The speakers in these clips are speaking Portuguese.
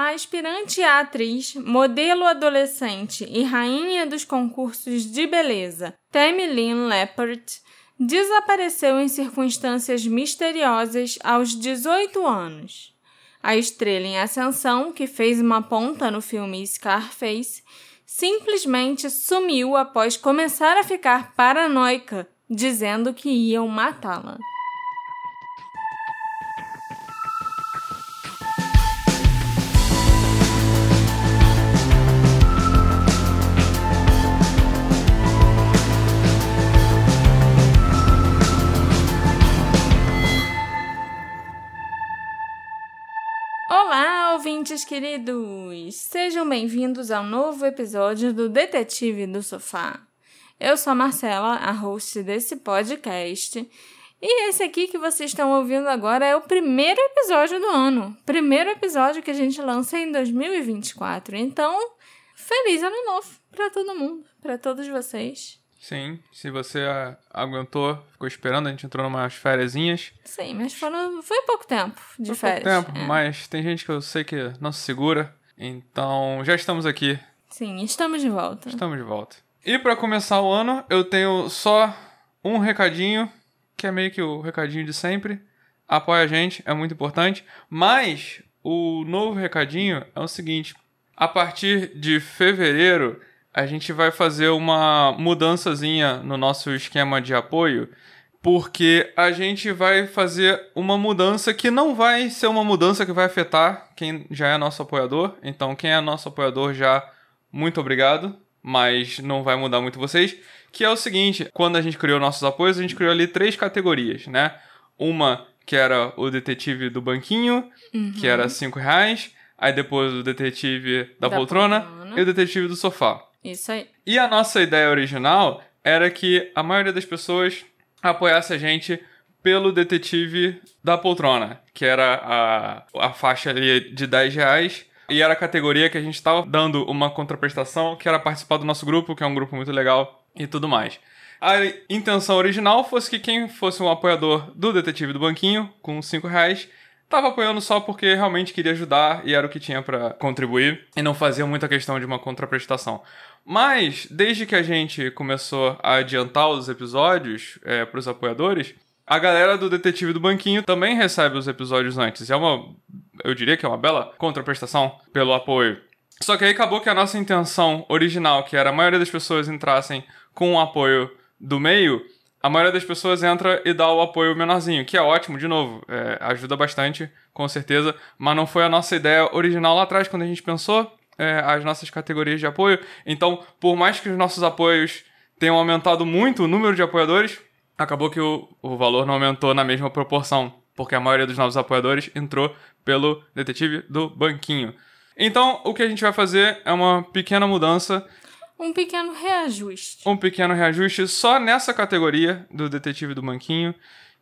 A aspirante à atriz, modelo adolescente e rainha dos concursos de beleza, Tammy Lynn Leppard, desapareceu em circunstâncias misteriosas aos 18 anos. A estrela em ascensão, que fez uma ponta no filme Scarface, simplesmente sumiu após começar a ficar paranoica, dizendo que iam matá-la. Queridos! Sejam bem-vindos ao novo episódio do Detetive do Sofá. Eu sou a Marcela, a host desse podcast, e esse aqui que vocês estão ouvindo agora é o primeiro episódio do ano. Primeiro episódio que a gente lança em 2024. Então, feliz ano novo para todo mundo, para todos vocês. Sim, se você aguentou, ficou esperando, a gente entrou numas férias. Sim, mas foram, foi pouco tempo de foi férias. Pouco tempo, é. mas tem gente que eu sei que não se segura. Então, já estamos aqui. Sim, estamos de volta. Estamos de volta. E para começar o ano, eu tenho só um recadinho, que é meio que o recadinho de sempre. Apoia a gente, é muito importante. Mas o novo recadinho é o seguinte: a partir de fevereiro a gente vai fazer uma mudançazinha no nosso esquema de apoio, porque a gente vai fazer uma mudança que não vai ser uma mudança que vai afetar quem já é nosso apoiador. Então, quem é nosso apoiador já, muito obrigado, mas não vai mudar muito vocês. Que é o seguinte: quando a gente criou nossos apoios, a gente criou ali três categorias, né? Uma que era o detetive do banquinho, uhum. que era 5 reais. Aí depois o detetive da, da poltrona, poltrona, e o detetive do sofá. Isso aí. E a nossa ideia original era que a maioria das pessoas apoiasse a gente pelo detetive da poltrona, que era a, a faixa ali de 10 reais. E era a categoria que a gente estava dando uma contraprestação, que era participar do nosso grupo, que é um grupo muito legal e tudo mais. A intenção original fosse que quem fosse um apoiador do Detetive do Banquinho, com 5 reais, tava apoiando só porque realmente queria ajudar e era o que tinha para contribuir e não fazia muita questão de uma contraprestação. Mas, desde que a gente começou a adiantar os episódios é, para os apoiadores, a galera do Detetive do Banquinho também recebe os episódios antes. É uma, eu diria que é uma bela contraprestação pelo apoio. Só que aí acabou que a nossa intenção original, que era a maioria das pessoas entrassem com o apoio do meio, a maioria das pessoas entra e dá o apoio menorzinho, que é ótimo, de novo, é, ajuda bastante, com certeza, mas não foi a nossa ideia original lá atrás, quando a gente pensou é, as nossas categorias de apoio. Então, por mais que os nossos apoios tenham aumentado muito o número de apoiadores, acabou que o, o valor não aumentou na mesma proporção, porque a maioria dos novos apoiadores entrou pelo detetive do banquinho. Então, o que a gente vai fazer é uma pequena mudança um pequeno reajuste. Um pequeno reajuste só nessa categoria do Detetive do Banquinho,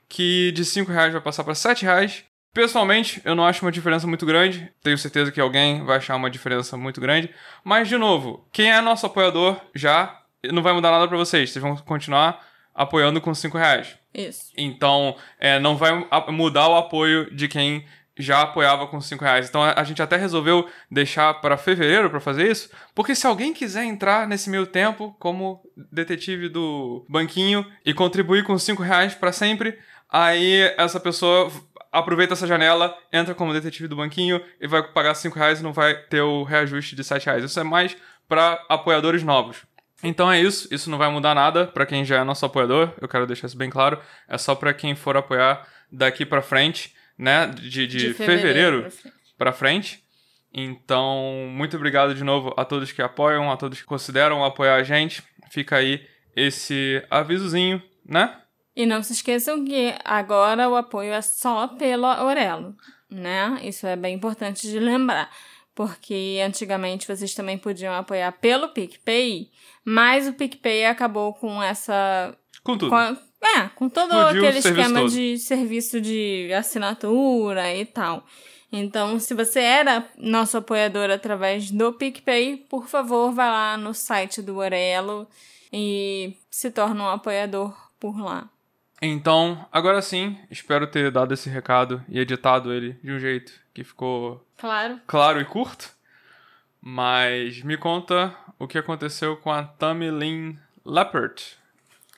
que de 5 reais vai passar para 7 reais. Pessoalmente, eu não acho uma diferença muito grande. Tenho certeza que alguém vai achar uma diferença muito grande. Mas, de novo, quem é nosso apoiador já não vai mudar nada para vocês. Vocês vão continuar apoiando com 5 reais. Isso. Então, é, não vai mudar o apoio de quem já apoiava com 5 reais. Então a gente até resolveu deixar para fevereiro para fazer isso, porque se alguém quiser entrar nesse meio tempo como detetive do banquinho e contribuir com 5 reais para sempre, aí essa pessoa aproveita essa janela, entra como detetive do banquinho e vai pagar 5 reais e não vai ter o reajuste de 7 reais. Isso é mais para apoiadores novos. Então é isso, isso não vai mudar nada para quem já é nosso apoiador, eu quero deixar isso bem claro, é só para quem for apoiar daqui para frente né? De, de, de fevereiro, fevereiro para frente. Então, muito obrigado de novo a todos que apoiam, a todos que consideram apoiar a gente. Fica aí esse avisozinho, né? E não se esqueçam que agora o apoio é só pelo Aurelo, né? Isso é bem importante de lembrar. Porque antigamente vocês também podiam apoiar pelo PicPay, mas o PicPay acabou com essa. Com tudo. Com, é, com todo Explodiu aquele esquema todo. de serviço de assinatura e tal. Então, se você era nosso apoiador através do PicPay, por favor, vá lá no site do Orelo e se torne um apoiador por lá. Então, agora sim, espero ter dado esse recado e editado ele de um jeito que ficou Claro. claro e curto. Mas me conta o que aconteceu com a Tammy Lynn Leppert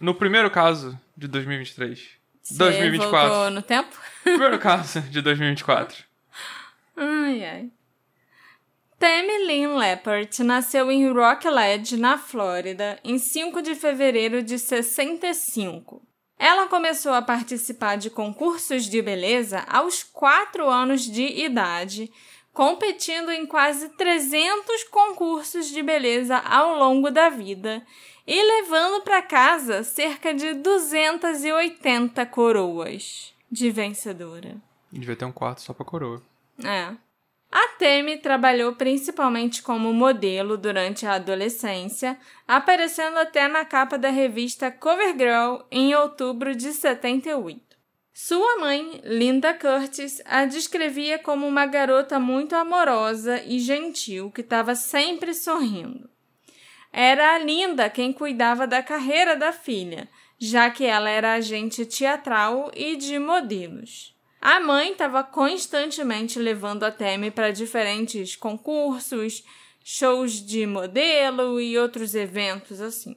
no primeiro caso de 2023. Você 2024. voltou no tempo? Primeiro caso de 2024. Ai, ai. Tammy Lynn Leppert nasceu em Rockledge, na Flórida, em 5 de fevereiro de 65. Ela começou a participar de concursos de beleza aos 4 anos de idade, competindo em quase 300 concursos de beleza ao longo da vida e levando para casa cerca de 280 coroas de vencedora. Devia ter um quarto só pra coroa. É. A Temi trabalhou principalmente como modelo durante a adolescência, aparecendo até na capa da revista CoverGirl em outubro de 78. Sua mãe, Linda Curtis, a descrevia como uma garota muito amorosa e gentil que estava sempre sorrindo. Era a Linda quem cuidava da carreira da filha, já que ela era agente teatral e de modelos. A mãe estava constantemente levando a Temi para diferentes concursos, shows de modelo e outros eventos assim.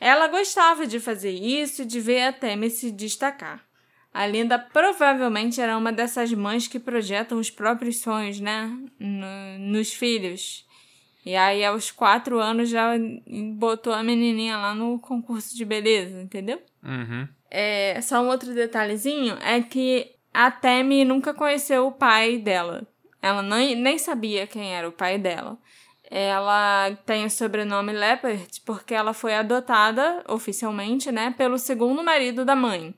Ela gostava de fazer isso e de ver a Temi se destacar. A Linda provavelmente era uma dessas mães que projetam os próprios sonhos, né? No, nos filhos. E aí, aos quatro anos, já botou a menininha lá no concurso de beleza, entendeu? Uhum. É, só um outro detalhezinho é que a Temi nunca conheceu o pai dela. Ela nem, nem sabia quem era o pai dela. Ela tem o sobrenome Leppert porque ela foi adotada oficialmente, né, pelo segundo marido da mãe.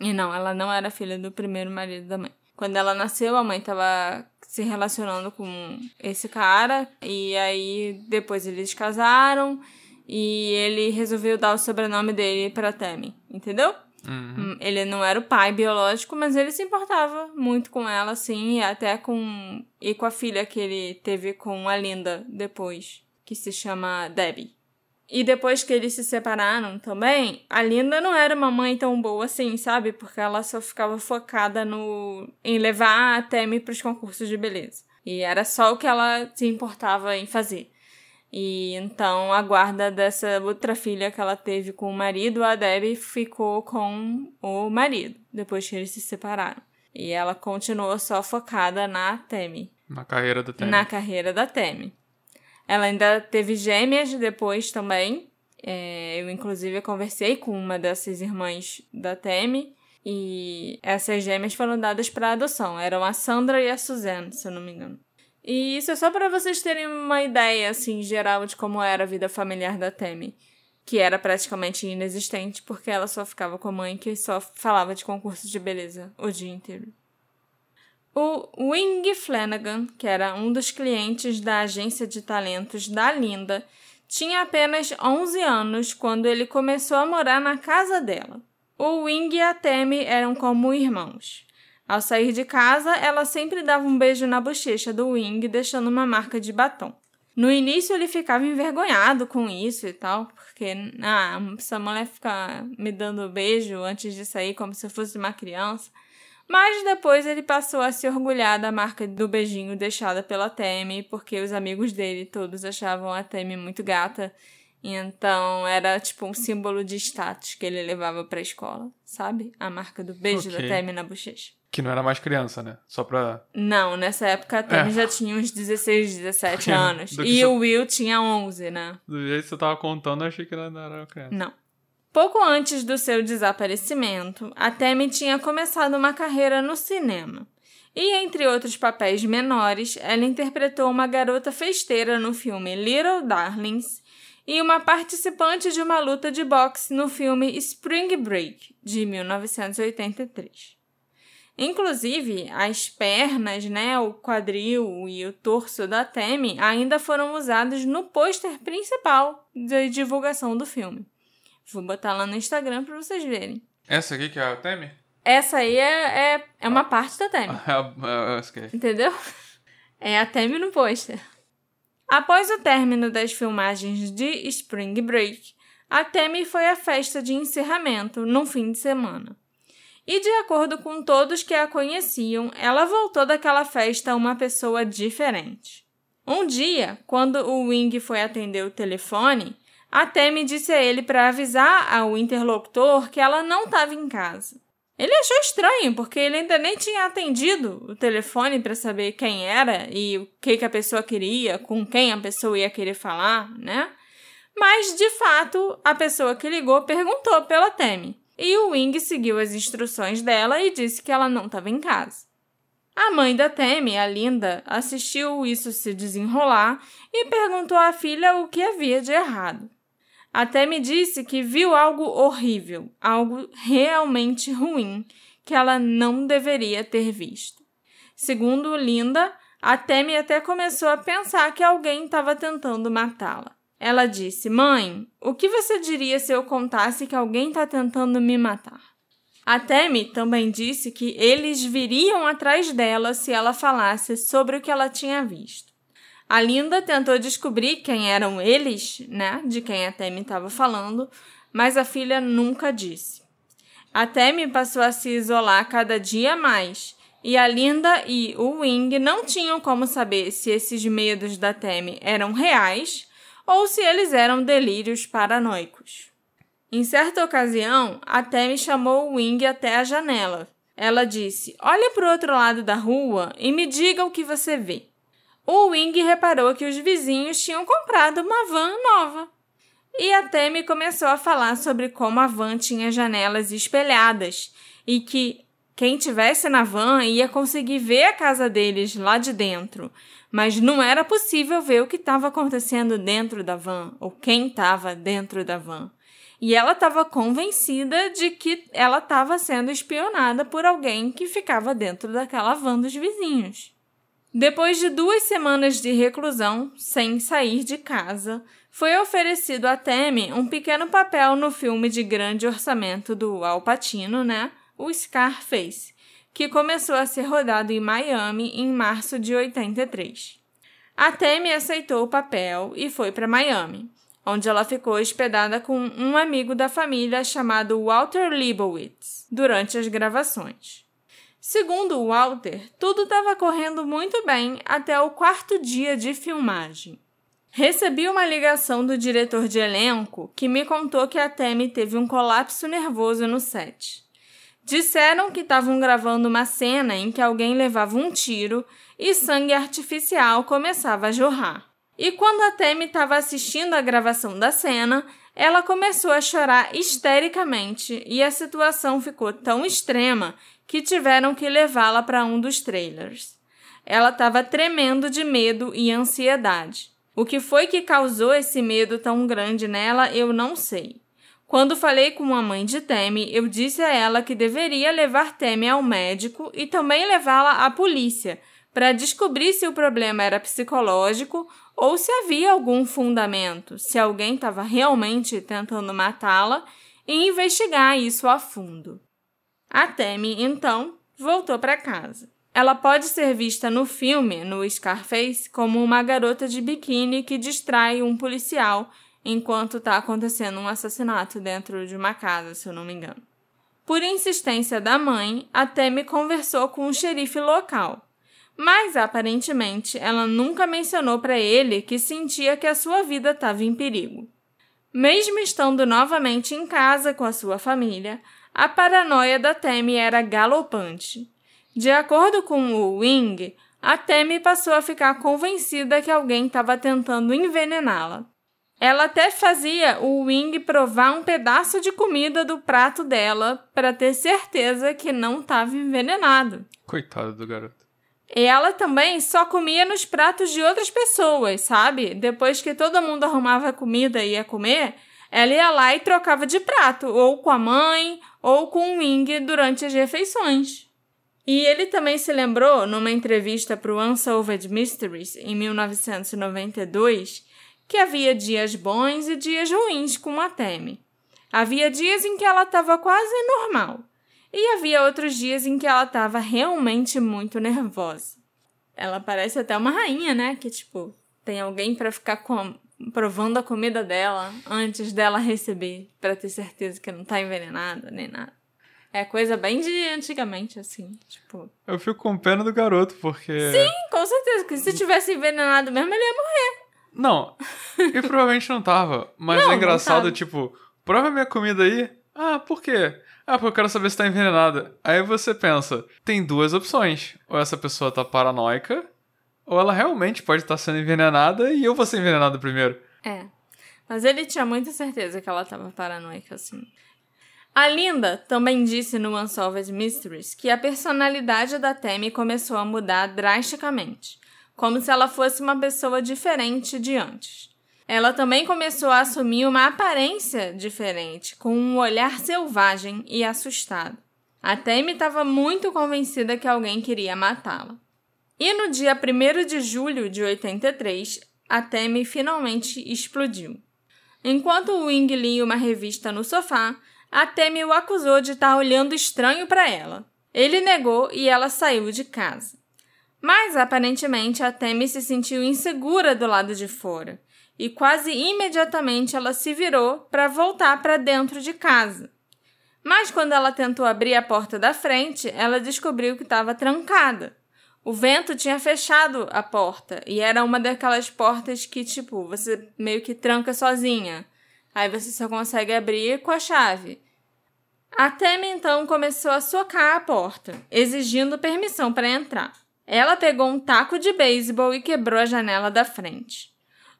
E não, ela não era filha do primeiro marido da mãe. Quando ela nasceu, a mãe estava se relacionando com esse cara e aí depois eles casaram e ele resolveu dar o sobrenome dele para Tammy, entendeu? Uhum. Ele não era o pai biológico, mas ele se importava muito com ela, assim, e até com. e com a filha que ele teve com a Linda depois, que se chama Debbie. E depois que eles se separaram também, a Linda não era uma mãe tão boa assim, sabe? Porque ela só ficava focada no em levar a Temi para os concursos de beleza. E era só o que ela se importava em fazer. E então a guarda dessa outra filha que ela teve com o marido, a Debbie, ficou com o marido, depois que eles se separaram. E ela continuou só focada na Temi, Na carreira da Tammy. na carreira da Temi. Ela ainda teve gêmeas depois também. É, eu, inclusive, conversei com uma dessas irmãs da Temi. E essas gêmeas foram dadas para adoção. Eram a Sandra e a Suzanne, se eu não me engano. E isso é só para vocês terem uma ideia, assim, geral de como era a vida familiar da Temi. Que era praticamente inexistente, porque ela só ficava com a mãe que só falava de concursos de beleza o dia inteiro. O Wing Flanagan, que era um dos clientes da agência de talentos da Linda, tinha apenas 11 anos quando ele começou a morar na casa dela. O Wing e a Tammy eram como irmãos. Ao sair de casa, ela sempre dava um beijo na bochecha do Wing, deixando uma marca de batom. No início ele ficava envergonhado com isso e tal, porque ah, essa mulher fica me dando beijo antes de sair como se eu fosse uma criança. Mas depois ele passou a se orgulhar da marca do beijinho deixada pela Temi, porque os amigos dele todos achavam a Temi muito gata. Então era tipo um símbolo de status que ele levava pra escola, sabe? A marca do beijo Ok. da Temi na bochecha. Que não era mais criança, né? Só pra. Não, nessa época a Temi É. já tinha uns 16, 17 É, anos. E só- o Will tinha 11, né? Do jeito que você tava contando, eu achei que ela não era criança. Não. Pouco antes do seu desaparecimento, a Temi tinha começado uma carreira no cinema. E, entre outros papéis menores, ela interpretou uma garota festeira no filme Little Darlings e uma participante de uma luta de boxe no filme Spring Break, de 1983. Inclusive, as pernas, né, o quadril e o torso da Temi ainda foram usados no pôster principal da divulgação do filme. Vou botar lá no Instagram para vocês verem. Essa aqui que é a Tammy? Essa aí é, é, é uma parte da Temi. Ah, ah, ok. Entendeu? É a Temi no pôster. Após o término das filmagens de Spring Break, a Temi foi à festa de encerramento num fim de semana. E de acordo com todos que a conheciam, ela voltou daquela festa uma pessoa diferente. Um dia, quando o Wing foi atender o telefone, a Temi disse a ele para avisar ao interlocutor que ela não estava em casa. Ele achou estranho, porque ele ainda nem tinha atendido o telefone para saber quem era e o que, que a pessoa queria, com quem a pessoa ia querer falar, né? Mas, de fato, a pessoa que ligou perguntou pela Temi. E o Wing seguiu as instruções dela e disse que ela não estava em casa. A mãe da Temi, a Linda, assistiu isso se desenrolar e perguntou à filha o que havia de errado. Até me disse que viu algo horrível, algo realmente ruim, que ela não deveria ter visto. Segundo Linda, a Temi até começou a pensar que alguém estava tentando matá-la. Ela disse: Mãe, o que você diria se eu contasse que alguém está tentando me matar? A Temi também disse que eles viriam atrás dela se ela falasse sobre o que ela tinha visto. A Linda tentou descobrir quem eram eles, né, de quem a Temi estava falando, mas a filha nunca disse. A Temi passou a se isolar cada dia mais, e a Linda e o Wing não tinham como saber se esses medos da Temi eram reais ou se eles eram delírios paranoicos. Em certa ocasião, a Temi chamou o Wing até a janela. Ela disse: Olhe para o outro lado da rua e me diga o que você vê o Wing reparou que os vizinhos tinham comprado uma van nova. E a Temi começou a falar sobre como a van tinha janelas espelhadas e que quem tivesse na van ia conseguir ver a casa deles lá de dentro, mas não era possível ver o que estava acontecendo dentro da van ou quem estava dentro da van. E ela estava convencida de que ela estava sendo espionada por alguém que ficava dentro daquela van dos vizinhos. Depois de duas semanas de reclusão, sem sair de casa, foi oferecido a Temi um pequeno papel no filme de grande orçamento do Al Pacino, né? O Scarface, que começou a ser rodado em Miami em março de 83. A Temi aceitou o papel e foi para Miami, onde ela ficou hospedada com um amigo da família chamado Walter Leibowitz durante as gravações. Segundo Walter, tudo estava correndo muito bem até o quarto dia de filmagem. Recebi uma ligação do diretor de elenco que me contou que a Temi teve um colapso nervoso no set. Disseram que estavam gravando uma cena em que alguém levava um tiro e sangue artificial começava a jorrar. E quando a Temi estava assistindo a gravação da cena, ela começou a chorar histericamente e a situação ficou tão extrema que tiveram que levá-la para um dos trailers. Ela estava tremendo de medo e ansiedade. O que foi que causou esse medo tão grande nela, eu não sei. Quando falei com a mãe de Temi, eu disse a ela que deveria levar Temi ao médico e também levá-la à polícia para descobrir se o problema era psicológico ou se havia algum fundamento, se alguém estava realmente tentando matá-la e investigar isso a fundo. A Temi, então, voltou para casa. Ela pode ser vista no filme, no Scarface, como uma garota de biquíni que distrai um policial enquanto está acontecendo um assassinato dentro de uma casa, se eu não me engano. Por insistência da mãe, a Temi conversou com o xerife local, mas aparentemente ela nunca mencionou para ele que sentia que a sua vida estava em perigo. Mesmo estando novamente em casa com a sua família, a paranoia da Temi era galopante. De acordo com o Wing, a Temi passou a ficar convencida que alguém estava tentando envenená-la. Ela até fazia o Wing provar um pedaço de comida do prato dela para ter certeza que não estava envenenado. Coitado do garoto. E ela também só comia nos pratos de outras pessoas, sabe? Depois que todo mundo arrumava comida e ia comer, ela ia lá e trocava de prato, ou com a mãe, ou com o Wing durante as refeições. E ele também se lembrou, numa entrevista para o Unsolved Mysteries, em 1992, que havia dias bons e dias ruins com a Temi. Havia dias em que ela estava quase normal, e havia outros dias em que ela estava realmente muito nervosa. Ela parece até uma rainha, né? Que, tipo, tem alguém para ficar com provando a comida dela antes dela receber, para ter certeza que não tá envenenada nem nada. É coisa bem de antigamente, assim, tipo. Eu fico com pena do garoto, porque. Sim, com certeza, que se tivesse envenenado mesmo, ele ia morrer. Não, e provavelmente não tava. Mas Não, é não engraçado, tava. tipo, prova minha comida aí. Ah, por quê? Ah, porque eu quero saber se tá envenenada. Aí você pensa, tem duas opções. Ou essa pessoa tá paranoica, ou ela realmente pode estar sendo envenenada e eu vou ser envenenado primeiro. É. Mas ele tinha muita certeza que ela tava paranoica, assim. A Linda também disse no Unsolved Mysteries que a personalidade da Tammy começou a mudar drasticamente, como se ela fosse uma pessoa diferente de antes. Ela também começou a assumir uma aparência diferente, com um olhar selvagem e assustado. A Tammy estava muito convencida que alguém queria matá-la. E no dia 1 de julho de 83, a Tammy finalmente explodiu. Enquanto o Wing lia uma revista no sofá, a Tammy o acusou de estar olhando estranho para ela. Ele negou e ela saiu de casa. Mas aparentemente a Tammy se sentiu insegura do lado de fora e quase imediatamente ela se virou para voltar para dentro de casa. Mas quando ela tentou abrir a porta da frente, ela descobriu que estava trancada. O vento tinha fechado a porta e era uma daquelas portas que, tipo, você meio que tranca sozinha. Aí você só consegue abrir com a chave. A Tammy então começou a socar a porta, exigindo permissão para entrar. Ela pegou um taco de beisebol e quebrou a janela da frente.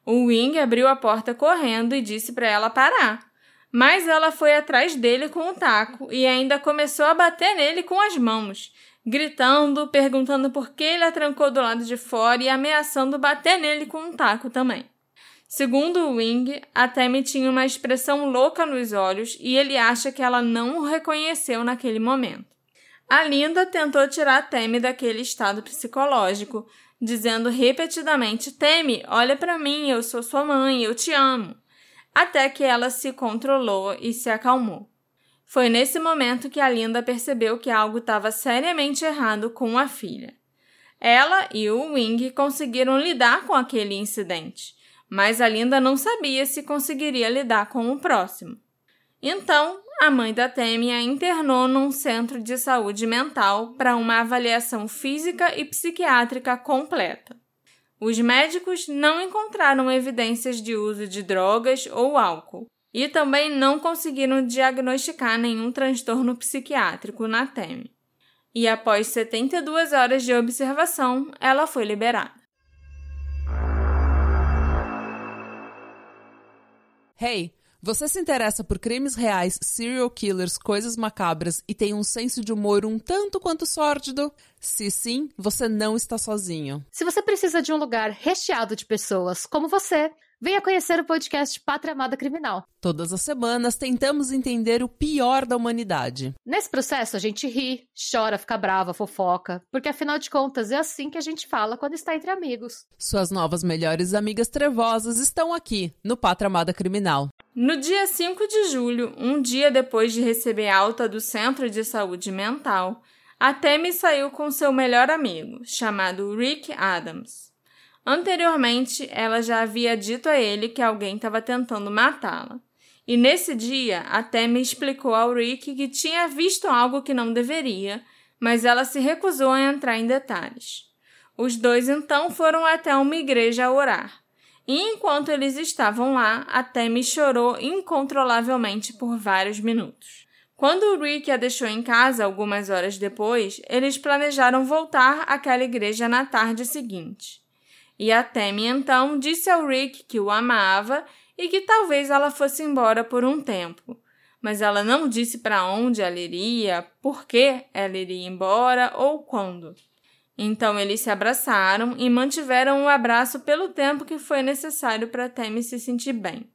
O Wing abriu a porta correndo e disse para ela parar. Mas ela foi atrás dele com o taco e ainda começou a bater nele com as mãos, gritando, perguntando por que ele a trancou do lado de fora e ameaçando bater nele com um taco também. Segundo o Wing, a Tammy tinha uma expressão louca nos olhos e ele acha que ela não o reconheceu naquele momento. A Linda tentou tirar a Tammy daquele estado psicológico, dizendo repetidamente: Tammy, olha para mim, eu sou sua mãe, eu te amo. Até que ela se controlou e se acalmou. Foi nesse momento que a Linda percebeu que algo estava seriamente errado com a filha. Ela e o Wing conseguiram lidar com aquele incidente, mas a Linda não sabia se conseguiria lidar com o próximo. Então, a mãe da Tammy a internou num centro de saúde mental para uma avaliação física e psiquiátrica completa. Os médicos não encontraram evidências de uso de drogas ou álcool e também não conseguiram diagnosticar nenhum transtorno psiquiátrico na Tammy. E após 72 horas de observação, ela foi liberada. Hey, você se interessa por crimes reais, serial killers, coisas macabras e tem um senso de humor um tanto quanto sórdido? Se sim, você não está sozinho. Se você precisa de um lugar recheado de pessoas como você, venha conhecer o podcast Pátria Amada Criminal. Todas as semanas tentamos entender o pior da humanidade. Nesse processo, a gente ri, chora, fica brava, fofoca, porque afinal de contas é assim que a gente fala quando está entre amigos. Suas novas melhores amigas trevosas estão aqui no Pátria Amada Criminal. No dia 5 de julho, um dia depois de receber alta do Centro de Saúde Mental, a Tammy saiu com seu melhor amigo, chamado Rick Adams. Anteriormente, ela já havia dito a ele que alguém estava tentando matá-la. E nesse dia, a Tammy explicou ao Rick que tinha visto algo que não deveria, mas ela se recusou a entrar em detalhes. Os dois então foram até uma igreja a orar. E enquanto eles estavam lá, a Tammy chorou incontrolavelmente por vários minutos. Quando o Rick a deixou em casa algumas horas depois, eles planejaram voltar àquela igreja na tarde seguinte. E a Tammy então disse ao Rick que o amava e que talvez ela fosse embora por um tempo. Mas ela não disse para onde ela iria, por que ela iria embora ou quando. Então eles se abraçaram e mantiveram o abraço pelo tempo que foi necessário para Tammy se sentir bem.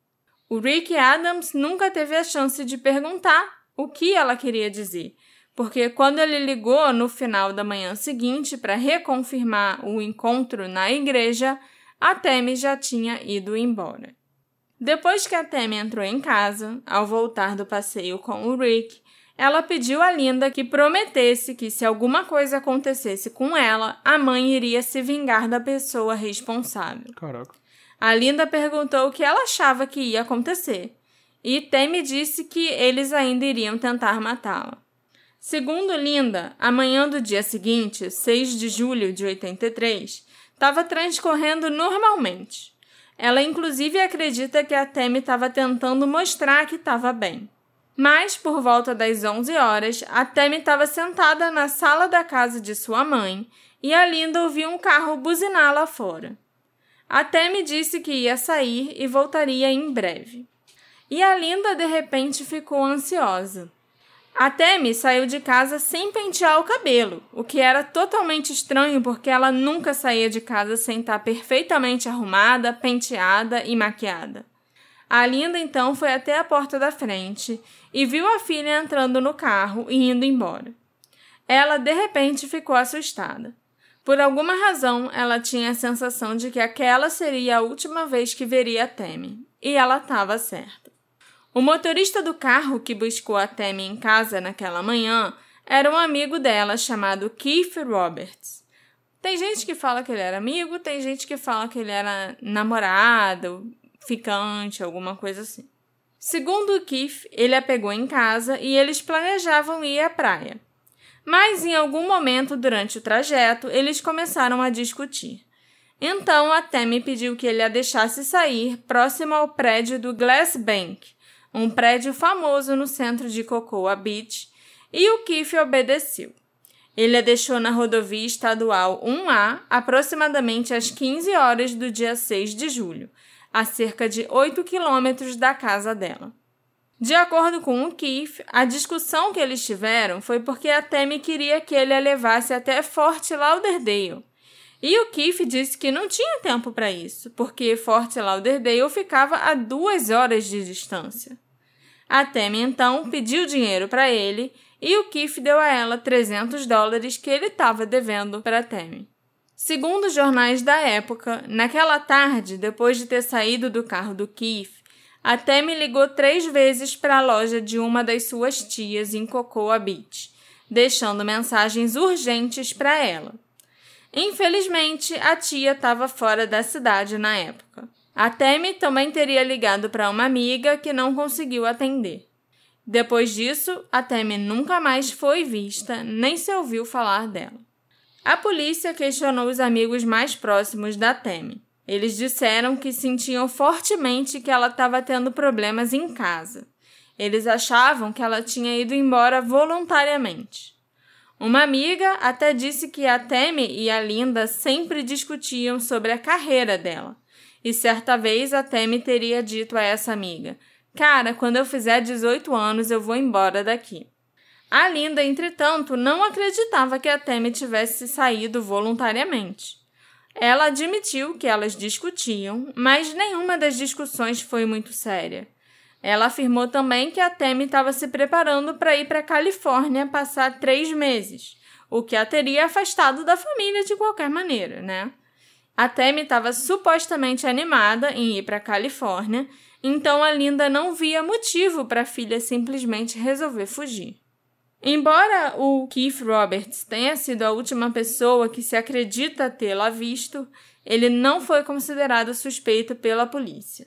O Rick Adams nunca teve a chance de perguntar o que ela queria dizer, porque quando ele ligou no final da manhã seguinte para reconfirmar o encontro na igreja, a Tammy já tinha ido embora. Depois que a Tammy entrou em casa, ao voltar do passeio com o Rick, ela pediu a Linda que prometesse que, se alguma coisa acontecesse com ela, a mãe iria se vingar da pessoa responsável. Caraca. A Linda perguntou o que ela achava que ia acontecer, e Temi disse que eles ainda iriam tentar matá-la. Segundo Linda, a manhã do dia seguinte, 6 de julho de 83, estava transcorrendo normalmente. Ela inclusive acredita que a Temi estava tentando mostrar que estava bem. Mas, por volta das 11 horas, a Temi estava sentada na sala da casa de sua mãe e a Linda ouviu um carro buzinar lá fora. A Temi disse que ia sair e voltaria em breve. E a Linda de repente ficou ansiosa. A Temi saiu de casa sem pentear o cabelo, o que era totalmente estranho porque ela nunca saía de casa sem estar perfeitamente arrumada, penteada e maquiada. A Linda então foi até a porta da frente e viu a filha entrando no carro e indo embora. Ela de repente ficou assustada. Por alguma razão, ela tinha a sensação de que aquela seria a última vez que veria a Temi, e ela estava certa. O motorista do carro que buscou a Temi em casa naquela manhã era um amigo dela chamado Keith Roberts. Tem gente que fala que ele era amigo, tem gente que fala que ele era namorado, ficante, alguma coisa assim. Segundo o Keith, ele a pegou em casa e eles planejavam ir à praia. Mas em algum momento durante o trajeto, eles começaram a discutir. Então a Tammy pediu que ele a deixasse sair próximo ao prédio do Glass Bank, um prédio famoso no centro de Cocoa Beach, e o Keith obedeceu. Ele a deixou na rodovia estadual 1A aproximadamente às 15 horas do dia 6 de julho, a cerca de 8 quilômetros da casa dela. De acordo com o Keith, a discussão que eles tiveram foi porque a Tammy queria que ele a levasse até Fort Lauderdale. E o Keith disse que não tinha tempo para isso, porque Fort Lauderdale ficava a duas horas de distância. A Tammy então pediu dinheiro para ele e o Keith deu a ela 300 dólares que ele estava devendo para a Tammy. Segundo os jornais da época, naquela tarde, depois de ter saído do carro do Keith, até me ligou três vezes para a loja de uma das suas tias em Cocoa Beach, deixando mensagens urgentes para ela. Infelizmente, a tia estava fora da cidade na época. A Temi também teria ligado para uma amiga que não conseguiu atender. Depois disso, a Temi nunca mais foi vista, nem se ouviu falar dela. A polícia questionou os amigos mais próximos da Temi. Eles disseram que sentiam fortemente que ela estava tendo problemas em casa. Eles achavam que ela tinha ido embora voluntariamente. Uma amiga até disse que a Temi e a Linda sempre discutiam sobre a carreira dela. E certa vez a Temi teria dito a essa amiga: Cara, quando eu fizer 18 anos eu vou embora daqui. A Linda, entretanto, não acreditava que a Temi tivesse saído voluntariamente. Ela admitiu que elas discutiam, mas nenhuma das discussões foi muito séria. Ela afirmou também que a Temi estava se preparando para ir para a Califórnia passar três meses, o que a teria afastado da família de qualquer maneira, né? A Temi estava supostamente animada em ir para a Califórnia, então a Linda não via motivo para a filha simplesmente resolver fugir. Embora o Keith Roberts tenha sido a última pessoa que se acredita tê-la visto, ele não foi considerado suspeito pela polícia.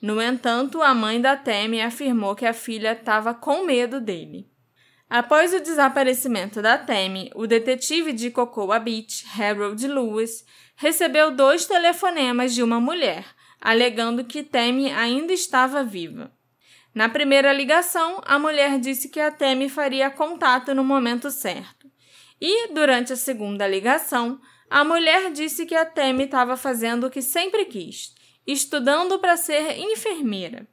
No entanto, a mãe da Tammy afirmou que a filha estava com medo dele. Após o desaparecimento da Tammy, o detetive de Cocoa Beach, Harold Lewis, recebeu dois telefonemas de uma mulher, alegando que Tammy ainda estava viva. Na primeira ligação, a mulher disse que a Temi faria contato no momento certo. E, durante a segunda ligação, a mulher disse que a Temi estava fazendo o que sempre quis, estudando para ser enfermeira.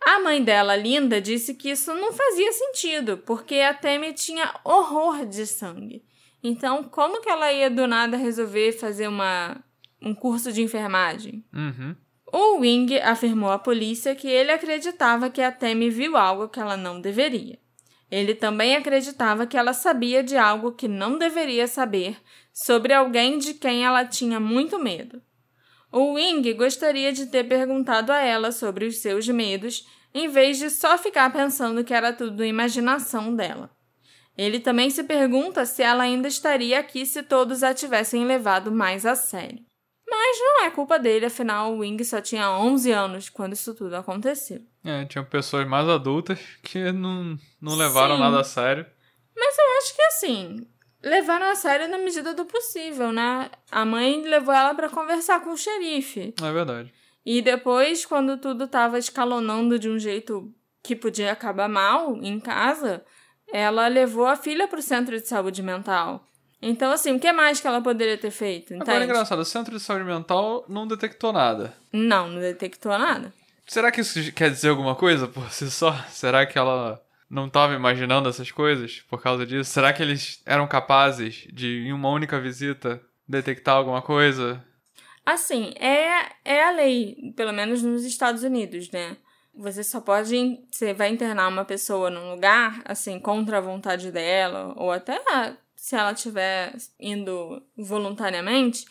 A mãe dela, Linda, disse que isso não fazia sentido, porque a Temi tinha horror de sangue. Então, como que ela ia do nada resolver fazer uma, um curso de enfermagem? Uhum. O Wing afirmou à polícia que ele acreditava que a Tammy viu algo que ela não deveria. Ele também acreditava que ela sabia de algo que não deveria saber sobre alguém de quem ela tinha muito medo. O Wing gostaria de ter perguntado a ela sobre os seus medos, em vez de só ficar pensando que era tudo imaginação dela. Ele também se pergunta se ela ainda estaria aqui se todos a tivessem levado mais a sério. Mas não é culpa dele, afinal o Wing só tinha 11 anos quando isso tudo aconteceu. É, tinham pessoas mais adultas que não, não levaram Sim. nada a sério. Mas eu acho que assim, levaram a sério na medida do possível, né? A mãe levou ela pra conversar com o xerife. É verdade. E depois, quando tudo tava escalonando de um jeito que podia acabar mal em casa, ela levou a filha pro centro de saúde mental. Então, assim, o que mais que ela poderia ter feito? Agora é Entende? engraçado, o Centro de Saúde Mental não detectou nada. Não, não detectou nada. Será que isso quer dizer alguma coisa por si só? Será que ela não estava imaginando essas coisas por causa disso? Será que eles eram capazes de, em uma única visita, detectar alguma coisa? Assim, é, é a lei, pelo menos nos Estados Unidos, né? Você só pode. Você vai internar uma pessoa num lugar, assim, contra a vontade dela, ou até se ela estiver indo voluntariamente,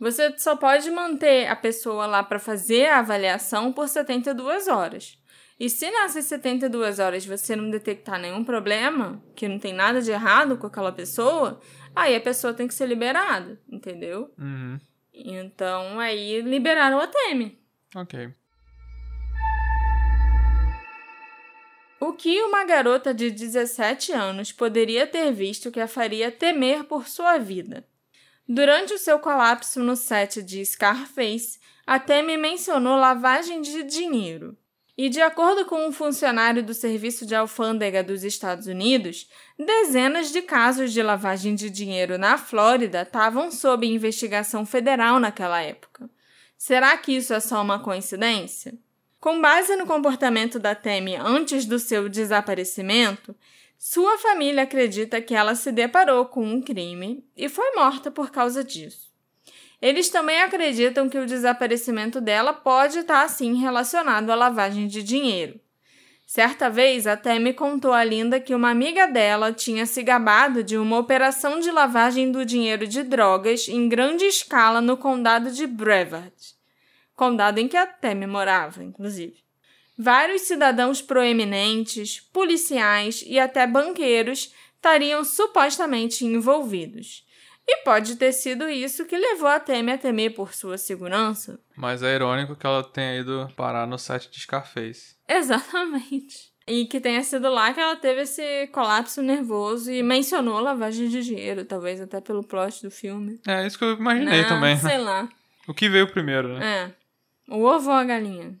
você só pode manter a pessoa lá para fazer a avaliação por 72 horas. E se nessas 72 horas você não detectar nenhum problema, que não tem nada de errado com aquela pessoa, aí a pessoa tem que ser liberada, entendeu? Uhum. Então aí liberaram a Temi. Ok. O que uma garota de 17 anos poderia ter visto que a faria temer por sua vida? Durante o seu colapso no set de Scarface, a Temi mencionou lavagem de dinheiro. E, de acordo com um funcionário do Serviço de Alfândega dos Estados Unidos, dezenas de casos de lavagem de dinheiro na Flórida estavam sob investigação federal naquela época. Será que isso é só uma coincidência? Com base no comportamento da Temi antes do seu desaparecimento, sua família acredita que ela se deparou com um crime e foi morta por causa disso. Eles também acreditam que o desaparecimento dela pode estar assim relacionado à lavagem de dinheiro. Certa vez, a Temi contou a Linda que uma amiga dela tinha se gabado de uma operação de lavagem do dinheiro de drogas em grande escala no condado de Brevard, condado em que a Temi morava, inclusive. Vários cidadãos proeminentes, policiais e até banqueiros estariam supostamente envolvidos. E pode ter sido isso que levou a Temi a temer por sua segurança. Mas é irônico que ela tenha ido parar no set de Scarface. Exatamente. E que tenha sido lá que ela teve esse colapso nervoso e mencionou lavagem de dinheiro, talvez até pelo plot do filme. É isso que eu imaginei Né? também. né? Sei lá. O que veio primeiro, né? É. O ovo ou a galinha?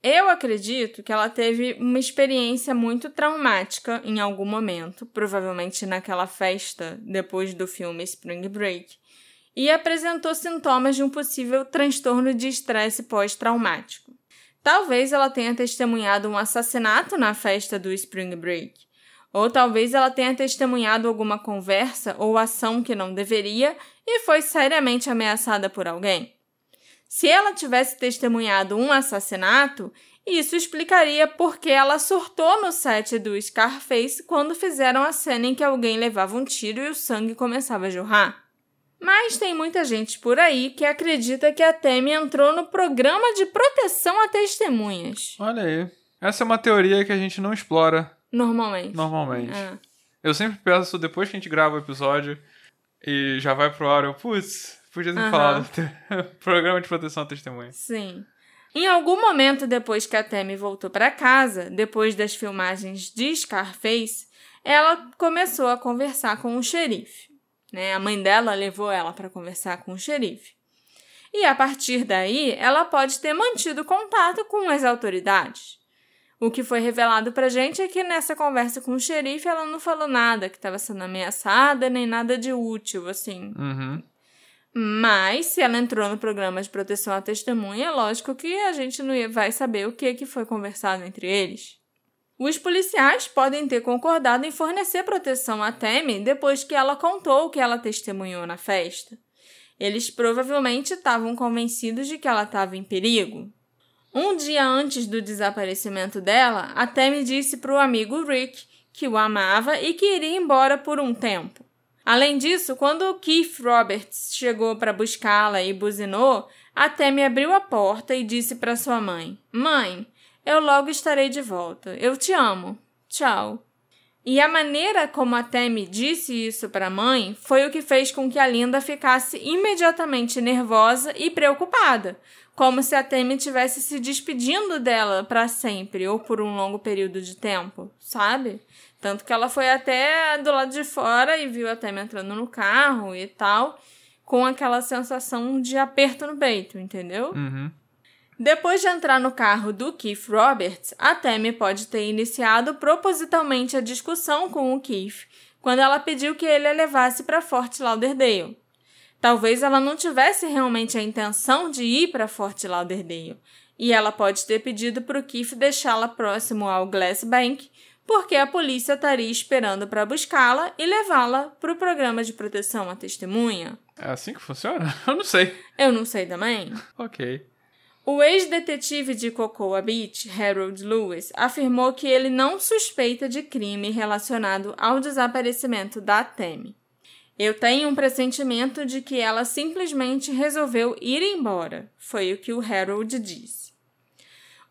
Eu acredito que ela teve uma experiência muito traumática em algum momento, provavelmente naquela festa depois do filme Spring Break, e apresentou sintomas de um possível transtorno de estresse pós-traumático. Talvez ela tenha testemunhado um assassinato na festa do Spring Break, ou talvez ela tenha testemunhado alguma conversa ou ação que não deveria e foi seriamente ameaçada por alguém. Se ela tivesse testemunhado um assassinato, isso explicaria por que ela surtou no set do Scarface quando fizeram a cena em que alguém levava um tiro e o sangue começava a jorrar. Mas tem muita gente por aí que acredita que a Temi entrou no programa de proteção a testemunhas. Olha aí. Essa é uma teoria que a gente não explora Normalmente. normalmente. É. Eu sempre penso, depois que a gente grava o episódio e já vai pro ar, eu, putz, podia ter Aham. falado. Programa de proteção à testemunha. Sim. Em algum momento depois que a Temi voltou para casa, depois das filmagens de Scarface, ela começou a conversar com o xerife. Né? A mãe dela levou ela para conversar com o xerife. E a partir daí, ela pode ter mantido contato com as autoridades. O que foi revelado pra gente é que nessa conversa com o xerife ela não falou nada que estava sendo ameaçada, nem nada de útil, assim. Uhum. Mas, se ela entrou no programa de proteção à testemunha, é lógico que a gente não vai saber o que, que foi conversado entre eles. Os policiais podem ter concordado em fornecer proteção a Temi depois que ela contou o que ela testemunhou na festa. Eles provavelmente estavam convencidos de que ela estava em perigo. Um dia antes do desaparecimento dela, a Temi disse para o amigo Rick que o amava e que iria embora por um tempo. Além disso, quando o Keith Roberts chegou para buscá-la e buzinou, a Temi abriu a porta e disse para sua mãe: Mãe, eu logo estarei de volta. Eu te amo. Tchau. E a maneira como a Tammy disse isso para a mãe foi o que fez com que a Linda ficasse imediatamente nervosa e preocupada, como se a Tammy estivesse se despedindo dela para sempre ou por um longo período de tempo, sabe? Tanto que ela foi até do lado de fora e viu a Tammy entrando no carro e tal, com aquela sensação de aperto no peito, entendeu? Uhum. Depois de entrar no carro do Keith Roberts, a Tammy pode ter iniciado propositalmente a discussão com o Keith quando ela pediu que ele a levasse para Fort Lauderdale. Talvez ela não tivesse realmente a intenção de ir para Fort Lauderdale, e ela pode ter pedido para o Keith deixá-la próximo ao Glass Bank, porque a polícia estaria esperando para buscá-la e levá-la para o programa de proteção à testemunha. É assim que funciona? Eu não sei. Eu não sei também. Ok. O ex-detetive de Cocoa Beach, Harold Lewis, afirmou que ele não suspeita de crime relacionado ao desaparecimento da Tammy. Eu tenho um pressentimento de que ela simplesmente resolveu ir embora, foi o que o Harold disse.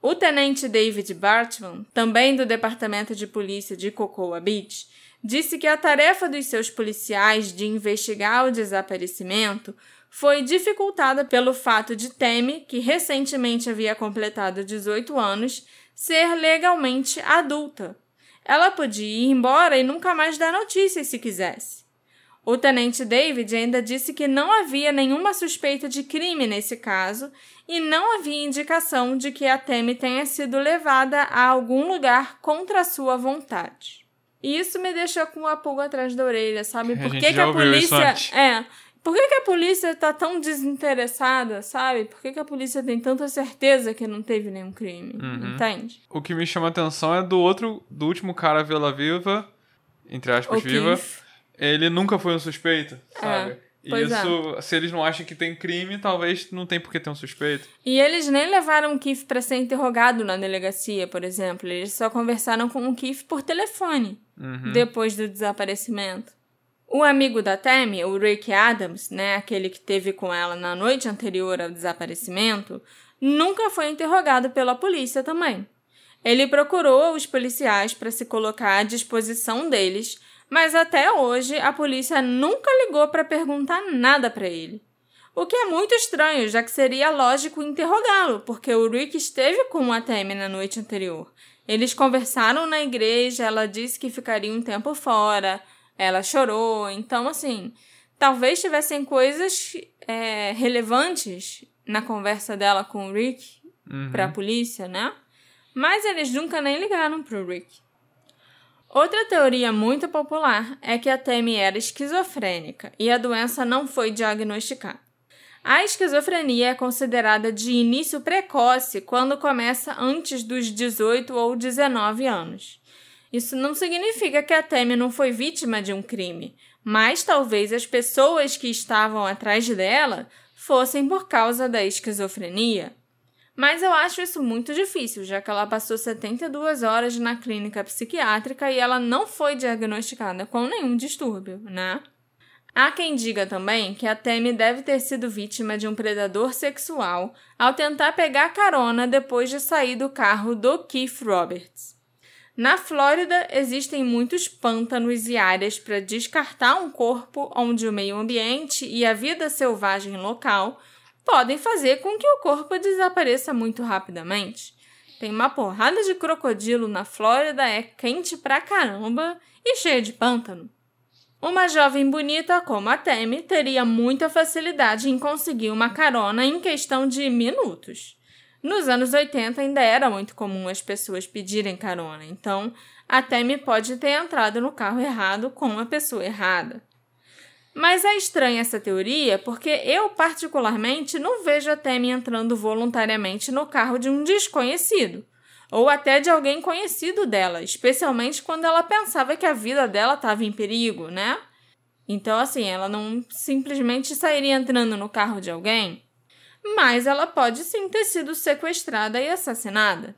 O tenente David Bartman, também do Departamento de Polícia de Cocoa Beach, disse que a tarefa dos seus policiais de investigar o desaparecimento foi dificultada pelo fato de Temi, que recentemente havia completado 18 anos, ser legalmente adulta. Ela podia ir embora e nunca mais dar notícias se quisesse. O tenente David ainda disse que não havia nenhuma suspeita de crime nesse caso e não havia indicação de que a Temi tenha sido levada a algum lugar contra a sua vontade. E isso me deixou com uma pulga atrás da orelha, sabe? Por que, que a polícia. É. Por que, que a polícia tá tão desinteressada, sabe? Por que, que a polícia tem tanta certeza que não teve nenhum crime? Uhum. Entende? O que me chama a atenção é do outro, do último cara Vila Viva, entre aspas, O viva. Keith. Ele nunca foi um suspeito, sabe? E pois é. isso, se eles não acham que tem crime, talvez não tem por que ter um suspeito. E eles nem levaram o Keith para ser interrogado na delegacia, por exemplo. Eles só conversaram com o Keith por telefone Uhum. depois do desaparecimento. O amigo da Tammy, o Rick Adams, né, aquele que teve com ela na noite anterior ao desaparecimento, nunca foi interrogado pela polícia também. Ele procurou os policiais para se colocar à disposição deles, mas até hoje a polícia nunca ligou para perguntar nada para ele. O que é muito estranho, já que seria lógico interrogá-lo, porque o Rick esteve com a Tammy na noite anterior. Eles conversaram na igreja, ela disse que ficaria um tempo fora, ela chorou, então assim, talvez tivessem coisas é, relevantes na conversa dela com o Rick Uhum. para a polícia, né? Mas eles nunca nem ligaram pro Rick. Outra teoria muito popular é que a Tammy era esquizofrênica e a doença não foi diagnosticada. A esquizofrenia é considerada de início precoce quando começa antes dos 18 ou 19 anos. Isso não significa que a Tammy não foi vítima de um crime, mas talvez as pessoas que estavam atrás dela fossem por causa da esquizofrenia. Mas eu acho isso muito difícil, já que ela passou 72 horas na clínica psiquiátrica e ela não foi diagnosticada com nenhum distúrbio, né? Há quem diga também que a Tammy deve ter sido vítima de um predador sexual ao tentar pegar carona depois de sair do carro do Keith Roberts. Na Flórida, existem muitos pântanos e áreas para descartar um corpo onde o meio ambiente e a vida selvagem local podem fazer com que o corpo desapareça muito rapidamente. Tem uma porrada de crocodilo na Flórida, é quente pra caramba e cheio de pântano. Uma jovem bonita como a Tammy teria muita facilidade em conseguir uma carona em questão de minutos. Nos anos 80 ainda era muito comum as pessoas pedirem carona, então a Tammy pode ter entrado no carro errado com a pessoa errada. Mas é estranha essa teoria porque eu, particularmente, não vejo a Tammy entrando voluntariamente no carro de um desconhecido, ou até de alguém conhecido dela, especialmente quando ela pensava que a vida dela estava em perigo, né? Então, assim, ela não simplesmente sairia entrando no carro de alguém, mas ela pode sim ter sido sequestrada e assassinada.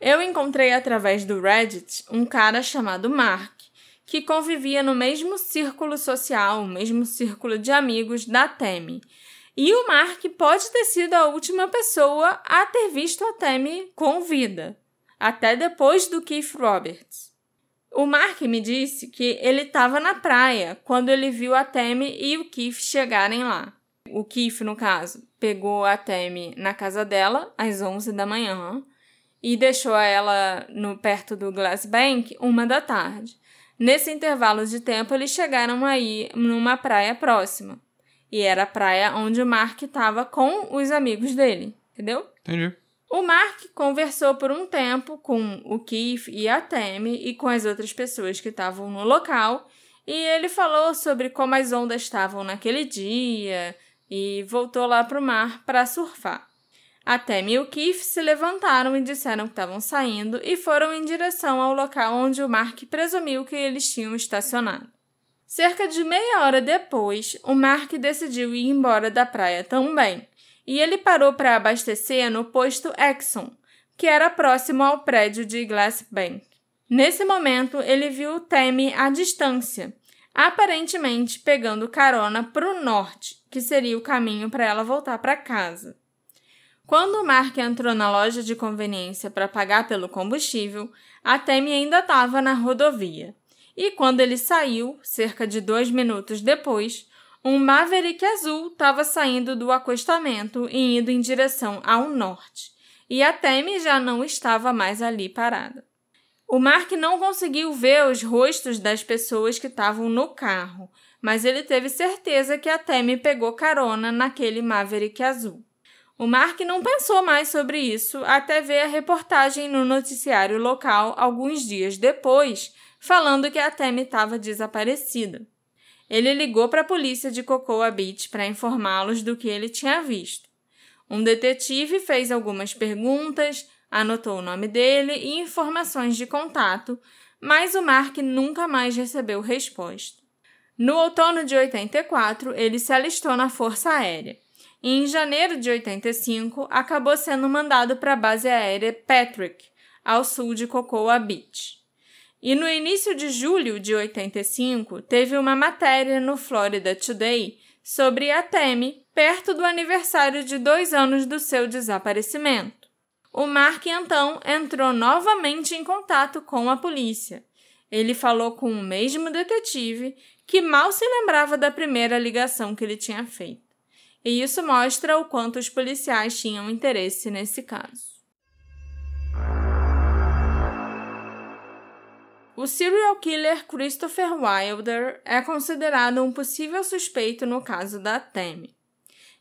Eu encontrei através do Reddit um cara chamado Mark, que convivia no mesmo círculo social, mesmo círculo de amigos da Tammy. E o Mark pode ter sido a última pessoa a ter visto a Tammy com vida, até depois do Keith Roberts. O Mark me disse que ele estava na praia quando ele viu a Tammy e o Keith chegarem lá. O Keith, no caso, pegou a Tammy na casa dela às 11 da manhã e deixou ela no perto do Glass Bank uma da tarde. Nesse intervalo de tempo, eles chegaram aí numa praia próxima. E era a praia onde o Mark estava com os amigos dele, entendeu? Entendi. O Mark conversou por um tempo com o Keith e a Tammy e com as outras pessoas que estavam no local, e ele falou sobre como as ondas estavam naquele dia e voltou lá para o mar para surfar. A Tammy o Keith se levantaram e disseram que estavam saindo e foram em direção ao local onde o Mark presumiu que eles tinham estacionado. Cerca de meia hora depois, o Mark decidiu ir embora da praia também e ele parou para abastecer no posto Exxon, que era próximo ao prédio de Glass Bank. Nesse momento, ele viu Tammy à distância, aparentemente pegando carona para o norte, que seria o caminho para ela voltar para casa. Quando Mark entrou na loja de conveniência para pagar pelo combustível, a Tammy ainda estava na rodovia. E quando ele saiu, cerca de dois minutos depois, um Maverick azul estava saindo do acostamento e indo em direção ao norte, e a Tammy já não estava mais ali parada. O Mark não conseguiu ver os rostos das pessoas que estavam no carro, mas ele teve certeza que a Tammy pegou carona naquele Maverick azul. O Mark não pensou mais sobre isso até ver a reportagem no noticiário local alguns dias depois, falando que a Tammy estava desaparecida. Ele ligou para a polícia de Cocoa Beach para informá-los do que ele tinha visto. Um detetive fez algumas perguntas, anotou o nome dele e informações de contato, mas o Mark nunca mais recebeu resposta. No outono de 84, ele se alistou na Força Aérea e, em janeiro de 85, acabou sendo mandado para a base aérea Patrick, ao sul de Cocoa Beach. E no início de julho de 85, teve uma matéria no Florida Today sobre a Temi, perto do aniversário de dois anos do seu desaparecimento. O Mark então entrou novamente em contato com a polícia. Ele falou com o mesmo detetive que mal se lembrava da primeira ligação que ele tinha feito. E isso mostra o quanto os policiais tinham interesse nesse caso. O serial killer Christopher Wilder é considerado um possível suspeito no caso da Tammy.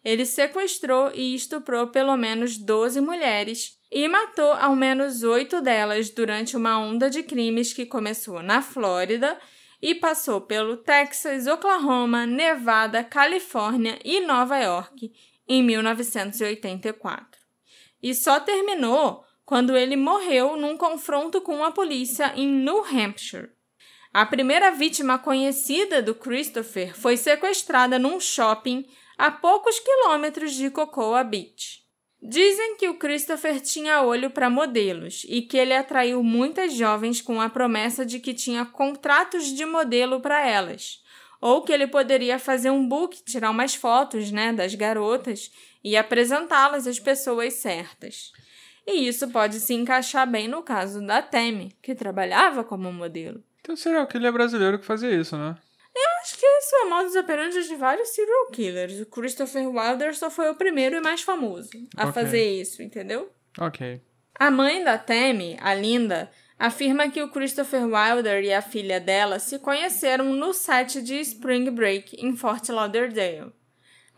Ele sequestrou e estuprou pelo menos 12 mulheres e matou ao menos oito delas durante uma onda de crimes que começou na Flórida e passou pelo Texas, Oklahoma, Nevada, Califórnia e Nova York em 1984. E só terminou quando ele morreu num confronto com a polícia em New Hampshire. A primeira vítima conhecida do Christopher foi sequestrada num shopping a poucos quilômetros de Cocoa Beach. Dizem que o Christopher tinha olho para modelos e que ele atraiu muitas jovens com a promessa de que tinha contratos de modelo para elas, ou que ele poderia fazer um book, tirar umas fotos, né, das garotas e apresentá-las às pessoas certas. E isso pode se encaixar bem no caso da Temi, que trabalhava como modelo. Então será que ele é brasileiro que fazia isso, né? Acho que isso é modus operandi de vários serial killers. O Christopher Wilder só foi o primeiro e mais famoso a Ok. fazer isso, entendeu? Ok. A mãe da Tammy, a Linda, afirma que o Christopher Wilder e a filha dela se conheceram no set de Spring Break em Fort Lauderdale.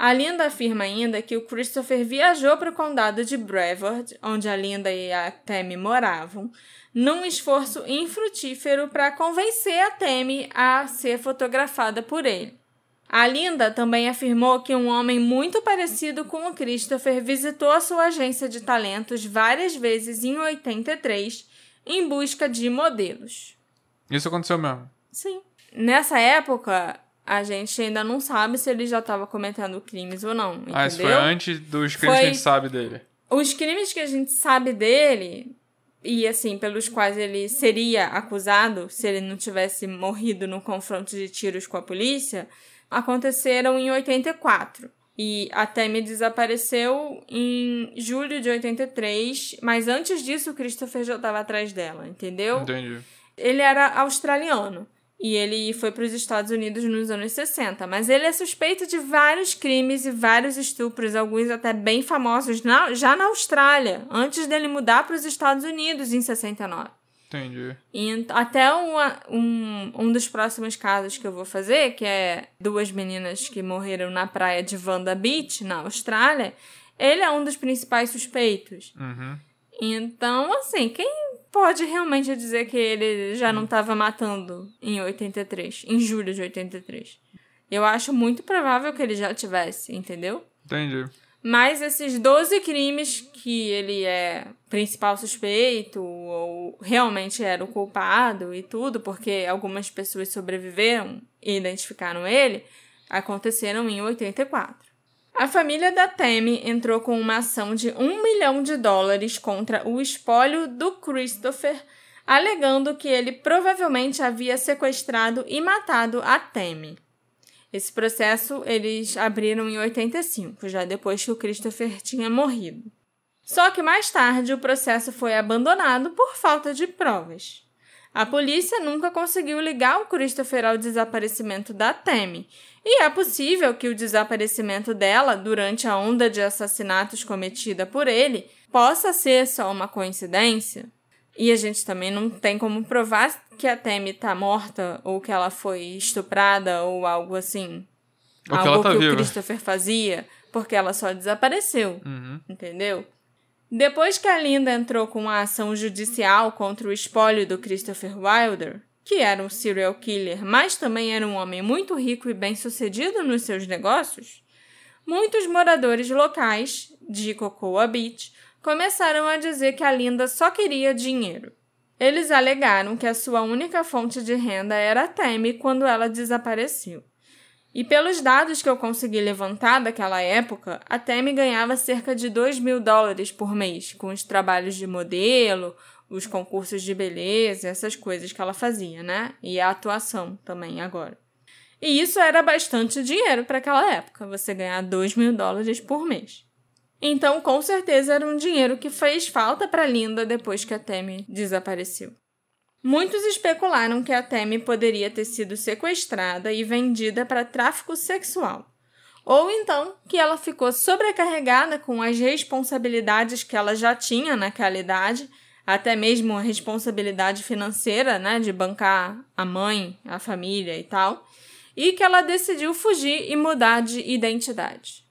A Linda afirma ainda que o Christopher viajou para o condado de Brevard, onde a Linda e a Tammy moravam, num esforço infrutífero para convencer a Tammy a ser fotografada por ele. A Linda também afirmou que um homem muito parecido com o Christopher visitou a sua agência de talentos várias vezes em 83 em busca de modelos. Isso aconteceu mesmo. Sim. Nessa época, a gente ainda não sabe se ele já estava cometendo crimes ou não, entendeu? Ah, isso foi antes dos crimes que a Foi- gente sabe dele. Os crimes que a gente sabe dele, e assim, pelos quais ele seria acusado, se ele não tivesse morrido no confronto de tiros com a polícia, aconteceram em 84. E a Tammy desapareceu em julho de 83, mas antes disso o Christopher já estava atrás dela, entendeu? Entendi. Ele era australiano e ele foi para os Estados Unidos nos anos 60, mas ele é suspeito de vários crimes e vários estupros, alguns até bem famosos, na, já na Austrália, antes dele mudar para os Estados Unidos em 69. Entendi. E até uma, um, um dos próximos casos que eu vou fazer, que é duas meninas que morreram na praia de Vanda Beach, na Austrália, ele é um dos principais suspeitos. Uhum. Então, assim, quem pode realmente dizer que ele já não estava matando em 83, em julho de 83? Eu acho muito provável que ele já tivesse, entendeu? Entendi. Mas esses 12 crimes que ele é principal suspeito, ou realmente era o culpado e tudo, porque algumas pessoas sobreviveram e identificaram ele, aconteceram em 84. A família da Tammy entrou com uma ação de um milhão de dólares contra o espólio do Christopher, alegando que ele provavelmente havia sequestrado e matado a Tammy. Esse processo eles abriram em 85, já depois que o Christopher tinha morrido. Só que mais tarde o processo foi abandonado por falta de provas. A polícia nunca conseguiu ligar o Christopher ao desaparecimento da Tammy, e é possível que o desaparecimento dela durante a onda de assassinatos cometida por ele possa ser só uma coincidência. E a gente também não tem como provar que a Tammy tá morta ou que ela foi estuprada ou algo assim. Ou que algo ela tá que o Christopher fazia, porque ela só desapareceu. Uhum. Entendeu? Depois que a Linda entrou com a ação judicial contra o espólio do Christopher Wilder, que era um serial killer, mas também era um homem muito rico e bem-sucedido nos seus negócios, muitos moradores locais de Cocoa Beach começaram a dizer que a Linda só queria dinheiro. Eles alegaram que a sua única fonte de renda era a Tammy quando ela desapareceu. E pelos dados que eu consegui levantar daquela época, a Tammy ganhava cerca de 2 mil dólares por mês, com os trabalhos de modelo, os concursos de beleza, essas coisas que ela fazia, né? E a atuação também agora. E isso era bastante dinheiro para aquela época, você ganhar 2 mil dólares por mês. Então, com certeza, era um dinheiro que fez falta para Linda depois que a Tammy desapareceu. Muitos especularam que a Tammy poderia ter sido sequestrada e vendida para tráfico sexual. Ou então que ela ficou sobrecarregada com as responsabilidades que ela já tinha naquela idade, até mesmo a responsabilidade financeira, né, de bancar a mãe, a família e tal, e que ela decidiu fugir e mudar de identidade.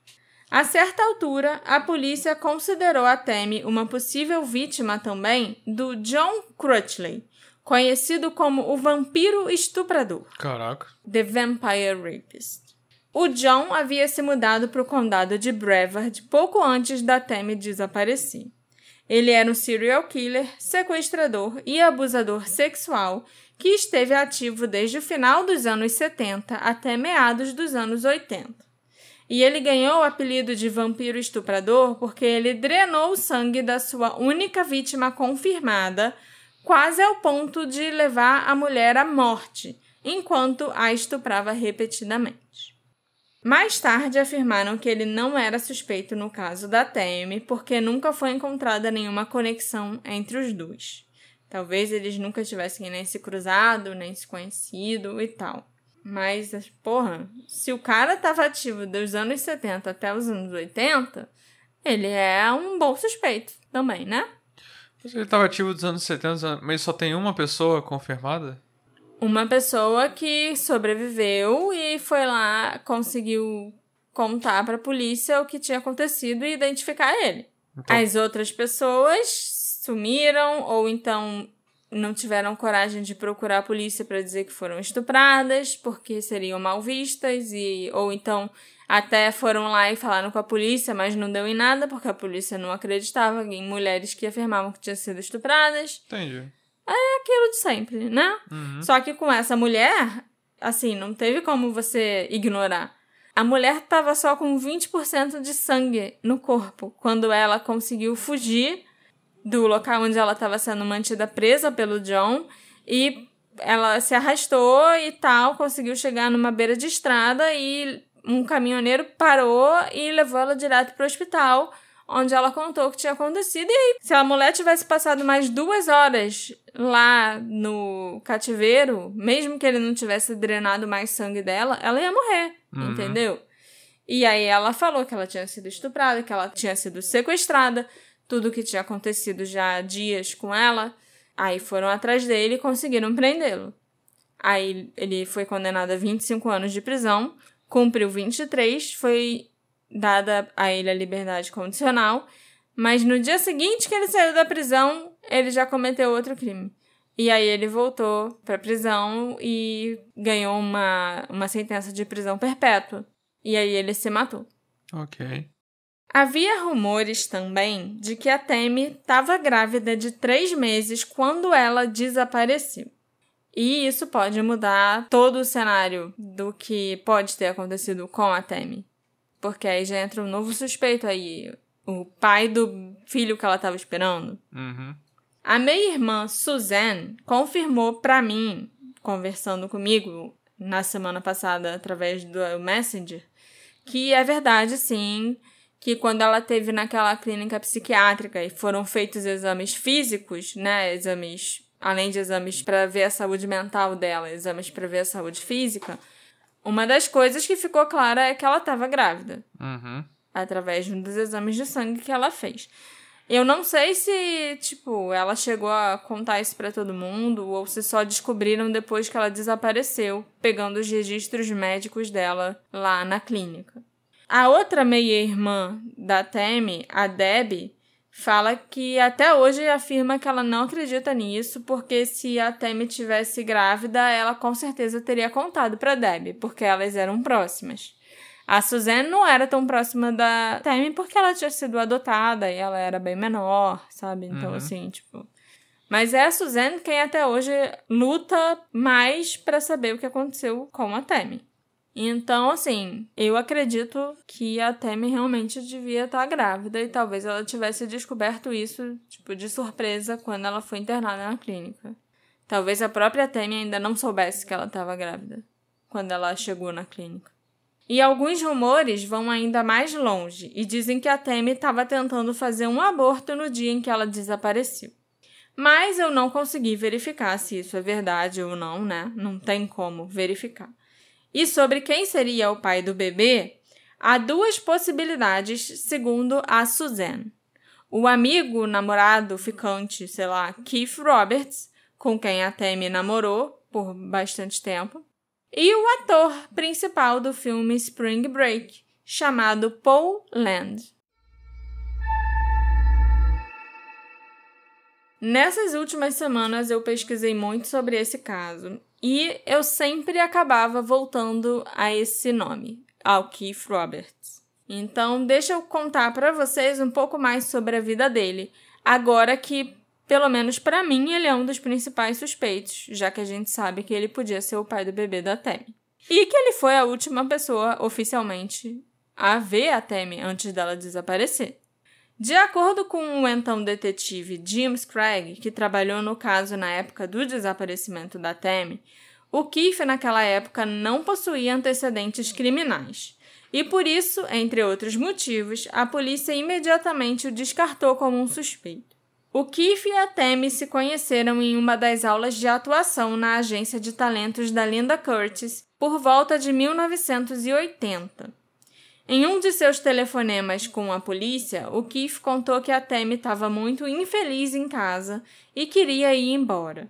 A certa altura, a polícia considerou a Tammy uma possível vítima também do John Crutchley, conhecido como o vampiro estuprador, Caraca. The Vampire Rapist. O John havia se mudado para o condado de Brevard pouco antes da Tammy desaparecer. Ele era um serial killer, sequestrador e abusador sexual que esteve ativo desde o final dos anos 70 até meados dos anos 80. E ele ganhou o apelido de vampiro estuprador porque ele drenou o sangue da sua única vítima confirmada, quase ao ponto de levar a mulher à morte, enquanto a estuprava repetidamente. Mais tarde afirmaram que ele não era suspeito no caso da Tammy porque nunca foi encontrada nenhuma conexão entre os dois. Talvez eles nunca tivessem nem se cruzado, nem se conhecido e tal. Mas, porra, se o cara tava ativo dos anos 70 até os anos 80, ele é um bom suspeito também, né? Mas Ele tava ativo dos anos 70, mas só tem uma pessoa confirmada? Uma pessoa que sobreviveu e foi lá, conseguiu contar pra polícia o que tinha acontecido e identificar ele. Então, As outras pessoas sumiram ou então não tiveram coragem de procurar a polícia para dizer que foram estupradas porque seriam mal vistas e ou então até foram lá e falaram com a polícia, mas não deu em nada porque a polícia não acreditava em mulheres que afirmavam que tinham sido estupradas. entendi. É aquilo de sempre, né? Uhum. Só que com essa mulher, assim, não teve como você ignorar. A mulher tava só com 20% de sangue no corpo quando ela conseguiu fugir do local onde ela estava sendo mantida presa pelo John e ela se arrastou e tal, conseguiu chegar numa beira de estrada e um caminhoneiro parou e levou ela direto para o hospital, onde ela contou o que tinha acontecido. E aí, se a mulher tivesse passado mais duas horas lá no cativeiro, mesmo que ele não tivesse drenado mais sangue dela, ela ia morrer, Uhum. entendeu? E aí ela falou que ela tinha sido estuprada, que ela tinha sido sequestrada, tudo o que tinha acontecido já há dias com ela. Aí foram atrás dele e conseguiram prendê-lo. Aí ele foi condenado a 25 anos de prisão, cumpriu 23, foi dada a ele a liberdade condicional, mas no dia seguinte que ele saiu da prisão, ele já cometeu outro crime. E aí ele voltou pra prisão e ganhou uma, uma sentença de prisão perpétua. E aí ele se matou. Ok. Havia rumores também de que a Temi estava grávida de três meses quando ela desapareceu. E isso pode mudar todo o cenário do que pode ter acontecido com a Temi. Porque aí já entra um novo suspeito aí, o pai do filho que ela estava esperando. Uhum. A meia-irmã Suzanne confirmou pra mim, conversando comigo na semana passada através do Messenger, que é verdade sim, que quando ela teve naquela clínica psiquiátrica e foram feitos exames físicos, né, exames além de exames para ver a saúde mental dela, exames para ver a saúde física, uma das coisas que ficou clara é que ela estava grávida Uhum. através de um dos exames de sangue que ela fez. Eu não sei se, tipo, ela chegou a contar isso pra todo mundo ou se só descobriram depois que ela desapareceu, pegando os registros médicos dela lá na clínica. A outra meia-irmã da Temi, a Debbie, fala que até hoje afirma que ela não acredita nisso, porque se a Temi tivesse grávida, ela com certeza teria contado pra Debbie, porque elas eram próximas. A Suzanne não era tão próxima da Temi porque ela tinha sido adotada e ela era bem menor, sabe? Então, Uhum. assim, tipo. Mas é a Suzanne quem até hoje luta mais pra saber o que aconteceu com a Temi. Então, assim, eu acredito que a Temi realmente devia estar grávida e talvez ela tivesse descoberto isso, tipo, de surpresa quando ela foi internada na clínica. Talvez a própria Temi ainda não soubesse que ela estava grávida quando ela chegou na clínica. E alguns rumores vão ainda mais longe e dizem que a Temi estava tentando fazer um aborto no dia em que ela desapareceu. Mas eu não consegui verificar se isso é verdade ou não, né? Não tem como verificar. E sobre quem seria o pai do bebê, há duas possibilidades, segundo a Suzanne. O amigo, namorado, ficante, sei lá, Keith Roberts, com quem a Temi namorou por bastante tempo, e o ator principal do filme Spring Break, chamado Paul Land. Nessas últimas semanas eu pesquisei muito sobre esse caso e eu sempre acabava voltando a esse nome, ao Keith Roberts. Então, deixa eu contar para vocês um pouco mais sobre a vida dele, agora que, pelo menos para mim, ele é um dos principais suspeitos, já que a gente sabe que ele podia ser o pai do bebê da Tammy. E que ele foi a última pessoa oficialmente a ver a Tammy antes dela desaparecer. De acordo com o então detetive James Craig, que trabalhou no caso na época do desaparecimento da Tammy, o Keith naquela época não possuía antecedentes criminais. E por isso, entre outros motivos, a polícia imediatamente o descartou como um suspeito. O Keith e a Tammy se conheceram em uma das aulas de atuação na agência de talentos da Linda Curtis por volta de 1980. Em um de seus telefonemas com a polícia, o Keith contou que a Tammy estava muito infeliz em casa e queria ir embora.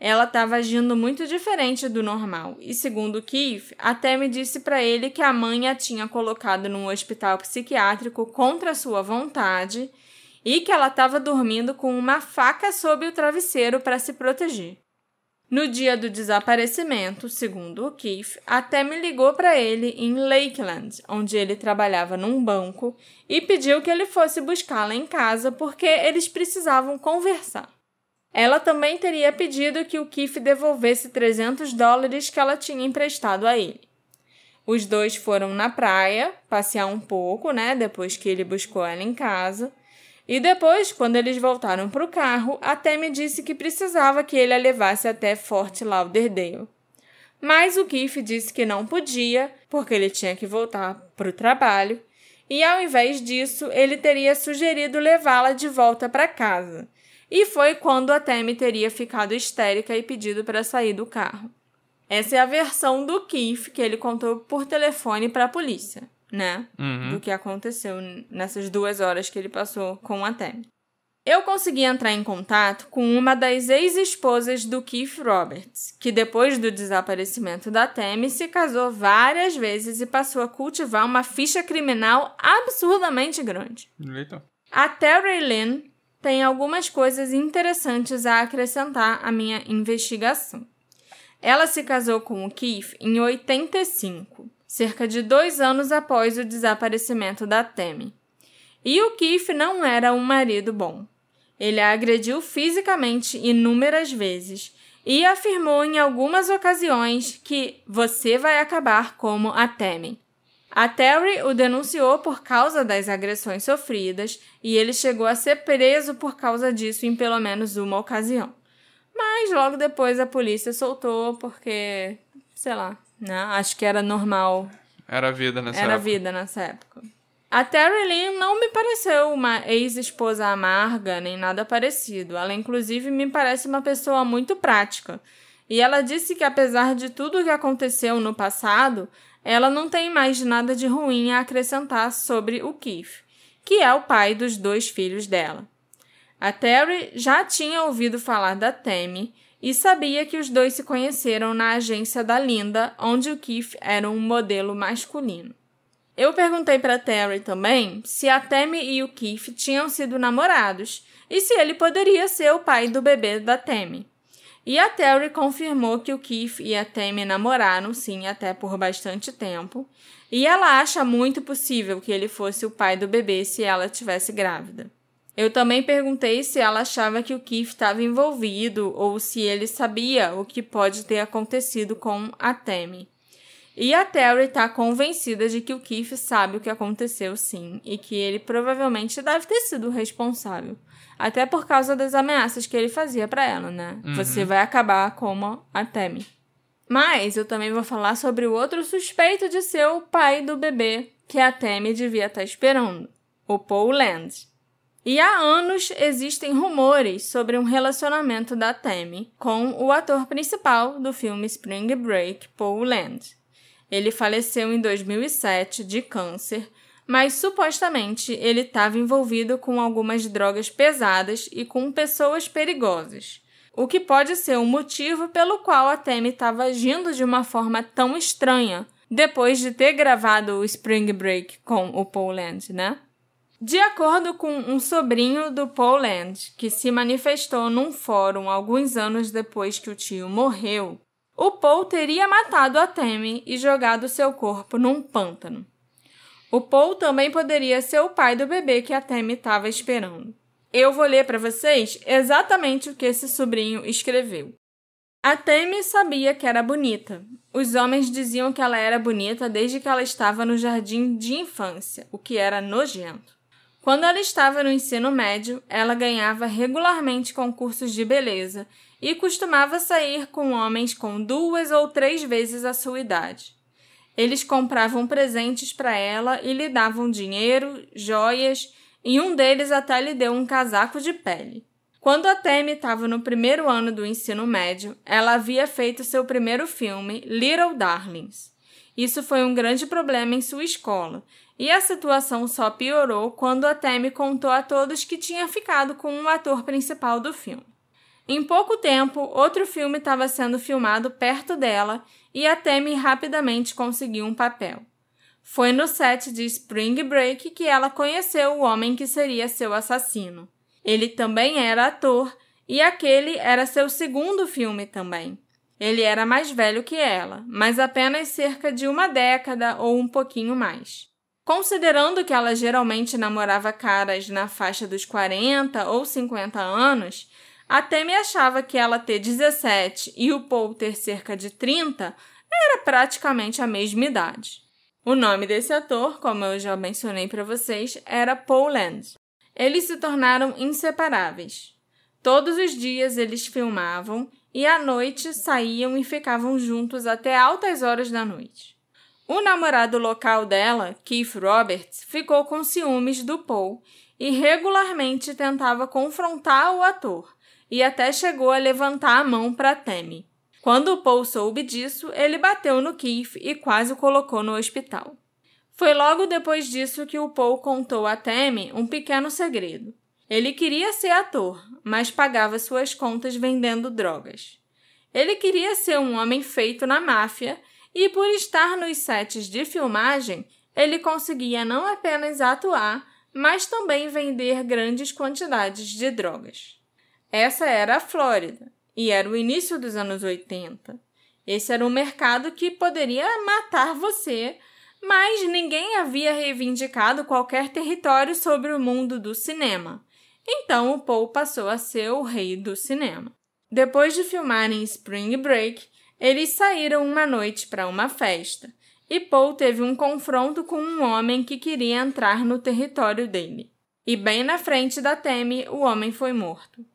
Ela estava agindo muito diferente do normal, e segundo Keith, a Tammy disse para ele que a mãe a tinha colocado num hospital psiquiátrico contra sua vontade e que ela estava dormindo com uma faca sob o travesseiro para se proteger. No dia do desaparecimento, segundo o Keith, a Tammy ligou para ele em Lakeland, onde ele trabalhava num banco, e pediu que ele fosse buscá-la em casa porque eles precisavam conversar. Ela também teria pedido que o Keith devolvesse 300 dólares que ela tinha emprestado a ele. Os dois foram na praia, passear um pouco, né, depois que ele buscou ela em casa. E depois, quando eles voltaram para o carro, a Tammy disse que precisava que ele a levasse até Fort Lauderdale. Mas o Keith disse que não podia, porque ele tinha que voltar para o trabalho, e ao invés disso, ele teria sugerido levá-la de volta para casa. E foi quando a Tammy teria ficado histérica e pedido para sair do carro. Essa é a versão do Keith que ele contou por telefone para a polícia, né? Uhum. Do que aconteceu nessas duas horas que ele passou com a Tammy. Eu consegui entrar em contato com uma das ex-esposas do Keith Roberts, que depois do desaparecimento da Tammy se casou várias vezes e passou a cultivar uma ficha criminal absurdamente grande. Eita. A Terry Lynn tem algumas coisas interessantes a acrescentar à minha investigação. Ela se casou com o Keith em 85, cerca de dois anos após o desaparecimento da Tammy. E o Keith não era um marido bom. Ele a agrediu fisicamente inúmeras vezes e afirmou em algumas ocasiões que você vai acabar como a Tammy. A Terry o denunciou por causa das agressões sofridas e ele chegou a ser preso por causa disso em pelo menos uma ocasião. Mas logo depois a polícia soltou porque, sei lá, né? Acho que era normal. Era a vida nessa Era época. vida nessa época. A Terry Lynn não me pareceu uma ex-esposa amarga nem nada parecido. Ela, inclusive, me parece uma pessoa muito prática. E ela disse que, apesar de tudo o que aconteceu no passado, ela não tem mais nada de ruim a acrescentar sobre o Keith, que é o pai dos dois filhos dela. A Terry já tinha ouvido falar da Tammy e sabia que os dois se conheceram na agência da Linda, onde o Keith era um modelo masculino. Eu perguntei para Terry também se a Tammy e o Keith tinham sido namorados e se ele poderia ser o pai do bebê da Tammy. E a Terry confirmou que o Keith e a Tammy namoraram sim até por bastante tempo, e ela acha muito possível que ele fosse o pai do bebê se ela tivesse grávida. Eu também perguntei se ela achava que o Keith estava envolvido ou se ele sabia o que pode ter acontecido com a Tammy. E a Terry está convencida de que o Keith sabe o que aconteceu sim e que ele provavelmente deve ter sido o responsável. Até por causa das ameaças que ele fazia para ela, né? Você vai acabar como a Tammy. Mas eu também vou falar sobre o outro suspeito de ser o pai do bebê que a Tammy devia estar esperando, o Paul Land. E há anos existem rumores sobre um relacionamento da Tammy com o ator principal do filme Spring Break, Paul Land. Ele faleceu em 2007 de câncer, mas supostamente ele estava envolvido com algumas drogas pesadas e com pessoas perigosas, o que pode ser o motivo pelo qual a Tammy estava agindo de uma forma tão estranha depois de ter gravado o Spring Break com o Paul Land, né? De acordo com um sobrinho do Paul Land, que se manifestou num fórum alguns anos depois que o tio morreu, o Paul teria matado a Tammy e jogado seu corpo num pântano. O Paul também poderia ser o pai do bebê que a Tammy estava esperando. Eu vou ler para vocês exatamente o que esse sobrinho escreveu. A Tammy sabia que era bonita. Os homens diziam que ela era bonita desde que ela estava no jardim de infância, o que era nojento. Quando ela estava no ensino médio, ela ganhava regularmente concursos de beleza e costumava sair com homens com duas ou três vezes a sua idade. Eles compravam presentes para ela e lhe davam dinheiro, joias, e um deles até lhe deu um casaco de pele. Quando a Tammy estava no primeiro ano do ensino médio, ela havia feito seu primeiro filme, Little Darlings. Isso foi um grande problema em sua escola, e a situação só piorou quando a Tammy contou a todos que tinha ficado com o ator principal do filme. Em pouco tempo, outro filme estava sendo filmado perto dela e a Tammy rapidamente conseguiu um papel. Foi no set de Spring Break que ela conheceu o homem que seria seu assassino. Ele também era ator e aquele era seu segundo filme também. Ele era mais velho que ela, mas apenas cerca de uma década ou um pouquinho mais. Considerando que ela geralmente namorava caras na faixa dos 40 ou 50 anos, a Tammy achava que ela ter 17 e o Paul ter cerca de 30 era praticamente a mesma idade. O nome desse ator, como eu já mencionei para vocês, era Paul Land. Eles se tornaram inseparáveis. Todos os dias eles filmavam e à noite saíam e ficavam juntos até altas horas da noite. O namorado local dela, Keith Roberts, ficou com ciúmes do Paul e regularmente tentava confrontar o ator, e até chegou a levantar a mão para Tammy. Quando o Paul soube disso, ele bateu no Keith e quase o colocou no hospital. Foi logo depois disso que o Paul contou a Tammy um pequeno segredo. Ele queria ser ator, mas pagava suas contas vendendo drogas. Ele queria ser um homem feito na máfia e, por estar nos sets de filmagem, ele conseguia não apenas atuar, mas também vender grandes quantidades de drogas. Essa era a Flórida e era o início dos anos 80. Esse era um mercado que poderia matar você, mas ninguém havia reivindicado qualquer território sobre o mundo do cinema. Então o Paul passou a ser o rei do cinema. Depois de filmarem Spring Break, eles saíram uma noite para uma festa e Paul teve um confronto com um homem que queria entrar no território dele. E bem na frente da Temi, o homem foi morto.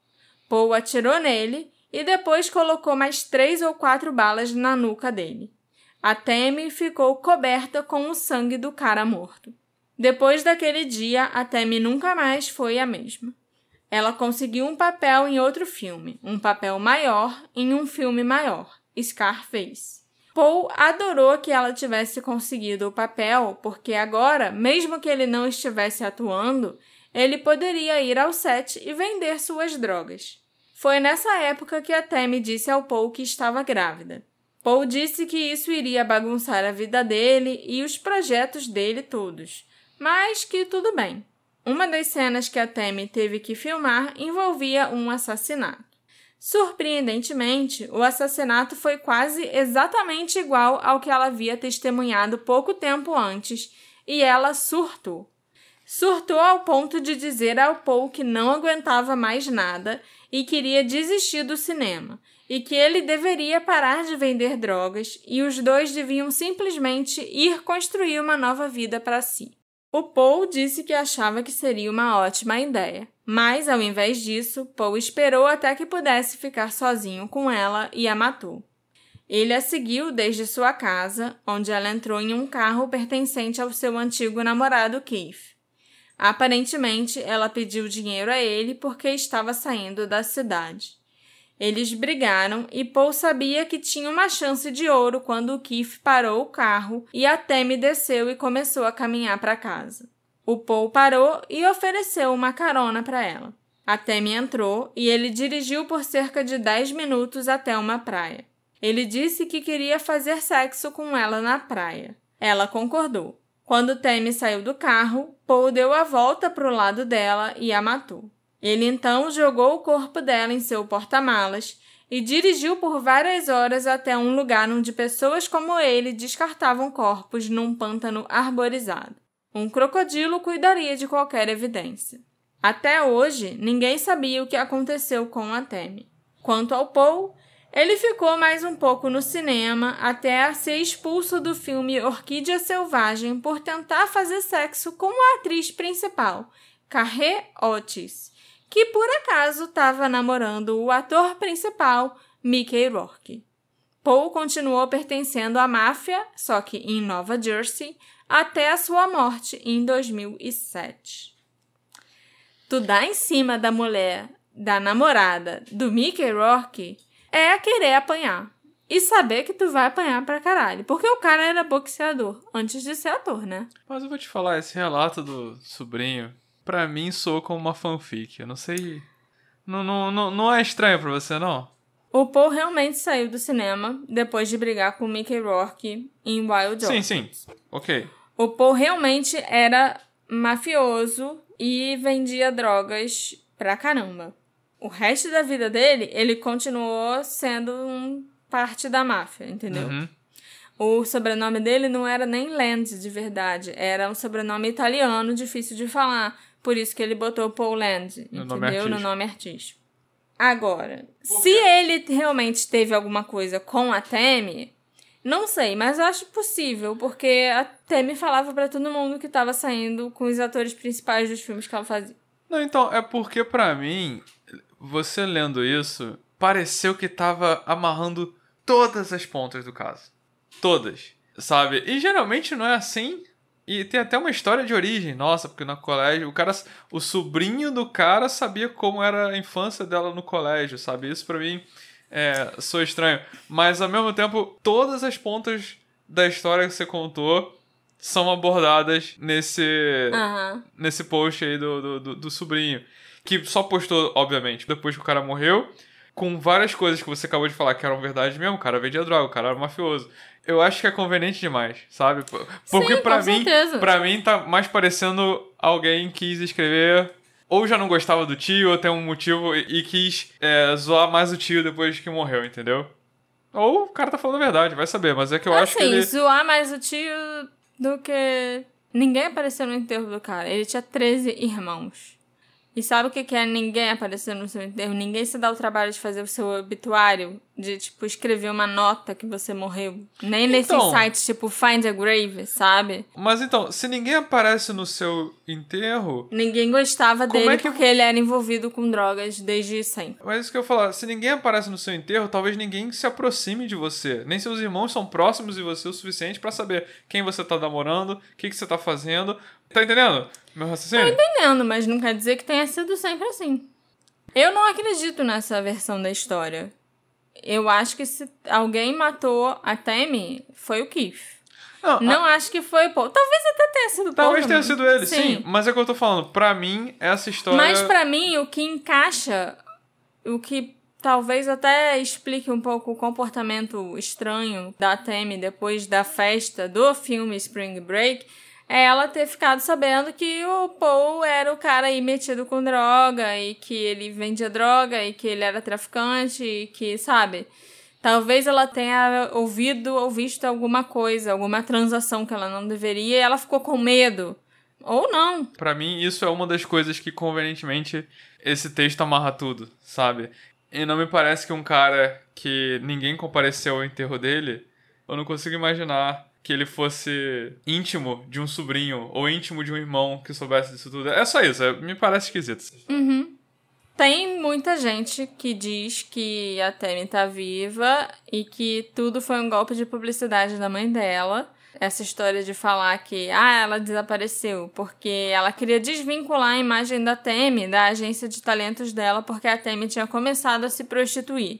Paul atirou nele e depois colocou mais três ou quatro balas na nuca dele. A Temi ficou coberta com o sangue do cara morto. Depois daquele dia, a Tammy nunca mais foi a mesma. Ela conseguiu um papel em outro filme, um papel maior em um filme maior, Scarface. Paul adorou que ela tivesse conseguido o papel, porque agora, mesmo que ele não estivesse atuando, ele poderia ir ao set e vender suas drogas. Foi nessa época que a Tammy disse ao Paul que estava grávida. Paul disse que isso iria bagunçar a vida dele e os projetos dele todos mas que tudo bem. Uma das cenas que a Tammy teve que filmar envolvia um assassinato. Surpreendentemente, o assassinato foi quase exatamente igual ao que ela havia testemunhado pouco tempo antes, e ela surtou. Surtou ao ponto de dizer ao Paul que não aguentava mais nada e queria desistir do cinema, e que ele deveria parar de vender drogas e os dois deviam simplesmente ir construir uma nova vida para si. O Paul disse que achava que seria uma ótima ideia, mas ao invés disso, Paul esperou até que pudesse ficar sozinho com ela e a matou. Ele a seguiu desde sua casa, onde ela entrou em um carro pertencente ao seu antigo namorado Keith. Aparentemente, ela pediu dinheiro a ele porque estava saindo da cidade. Eles brigaram e Paul sabia que tinha uma chance de ouro quando o Keith parou o carro e a Temi desceu e começou a caminhar para casa. O Paul parou e ofereceu uma carona para ela. A Temi entrou e ele dirigiu por cerca de 10 minutos até uma praia. Ele disse que queria fazer sexo com ela na praia. Ela concordou. Quando Temi saiu do carro, Paul deu a volta para o lado dela e a matou. Ele então jogou o corpo dela em seu porta-malas e dirigiu por várias horas até um lugar onde pessoas como ele descartavam corpos num pântano arborizado. Um crocodilo cuidaria de qualquer evidência. Até hoje, ninguém sabia o que aconteceu com a Temi. Quanto ao Paul, ele ficou mais um pouco no cinema até ser expulso do filme Orquídea Selvagem por tentar fazer sexo com a atriz principal, Carré Otis, que por acaso estava namorando o ator principal, Mickey Rourke. Paul continuou pertencendo à máfia, só que em Nova Jersey, até a sua morte em 2007. Tu dá em cima da mulher, da namorada do Mickey Rourke, é querer apanhar. E saber que tu vai apanhar pra caralho. Porque o cara era boxeador antes de ser ator, né? Mas eu vou te falar, esse relato do sobrinho pra mim soa como uma fanfic. Eu não sei. Não, não, não, não é estranho pra você, não? O Paul realmente saiu do cinema depois de brigar com Mickey Rourke em Wild Sim, sim. Ok. O Paul realmente era mafioso e vendia drogas pra caramba. O resto da vida dele, ele continuou sendo um parte da máfia, entendeu? Uhum. O sobrenome dele não era nem Land de verdade, era um sobrenome italiano difícil de falar. Por isso que ele botou Paul Land, no entendeu? Nome no nome artístico. Agora, se ele realmente teve alguma coisa com a Temi, não sei, mas eu acho possível, porque a Temi falava para todo mundo que tava saindo com os atores principais dos filmes que ela fazia. Não, então, é porque para mim, você lendo isso, pareceu que tava amarrando todas as pontas do caso. Todas. sabe? E geralmente não é assim. E tem até uma história de origem, nossa, porque no colégio, o cara, o sobrinho do cara sabia como era a infância dela no colégio, sabe? Isso pra mim é, sou estranho. Mas ao mesmo tempo, todas as pontas da história que você contou são abordadas nesse, Aham. nesse post aí do, do, do, do sobrinho. Que só postou, obviamente, depois que o cara morreu, com várias coisas que você acabou de falar que eram verdade mesmo. O cara vendia droga, o cara era mafioso. Eu acho que é conveniente demais, sabe? Porque com mim, pra mim tá mais parecendo alguém quis escrever ou já não gostava do tio, ou tem um motivo e, e quis é, zoar mais o tio depois que morreu, entendeu? Ou o cara tá falando a verdade, vai saber, mas é que eu acho que assim, ele. zoar mais o tio do que. Ninguém apareceu no enterro do cara. Ele tinha 13 irmãos. E sabe o que é ninguém aparecer no seu enterro? Ninguém se dá o trabalho de fazer o seu obituário, de, tipo, escrever uma nota que você morreu. Nem nesses Então. sites, tipo, Find a Grave, sabe? Mas então, se ninguém aparece no seu enterro. Ninguém gostava dele é que- porque ele era envolvido com drogas desde sempre. Mas isso que eu falar, se ninguém aparece no seu enterro, talvez ninguém se aproxime de você. Nem seus irmãos são próximos de você o suficiente pra saber quem você tá namorando, o que, que você tá fazendo. Tá entendendo? Meu raciocínio? Entendendo, mas não quer dizer que tenha sido sempre assim. Eu não acredito nessa versão da história. Eu acho que se alguém matou a Tammy, foi o Keith. Não, Não acho que foi o Paul. Talvez até tenha sido o Paul. Talvez tenha sido ele, sim. Mas é o que eu tô falando. Pra mim, essa história. Mas pra mim, o que encaixa, o que talvez até explique um pouco o comportamento estranho da Tammy depois da festa do filme Spring Break, é ela ter ficado sabendo que o Paul era o cara aí metido com droga e que ele vendia droga e que ele era traficante e que, sabe? Talvez ela tenha ouvido ou visto alguma coisa, alguma transação que ela não deveria e ela ficou com medo. Ou não. Pra mim, isso é uma das coisas que, convenientemente, esse texto amarra tudo, sabe? E não me parece que um cara que ninguém compareceu ao enterro dele, eu não consigo imaginar que ele fosse íntimo de um sobrinho ou íntimo de um irmão que soubesse disso tudo. É só isso, é- me parece esquisito. Tem muita gente que diz que a Tammy tá viva e que tudo foi um golpe de publicidade da mãe dela. Essa história de falar que ah, ela desapareceu porque ela queria desvincular a imagem da Tammy da agência de talentos dela porque a Tammy tinha começado a se prostituir.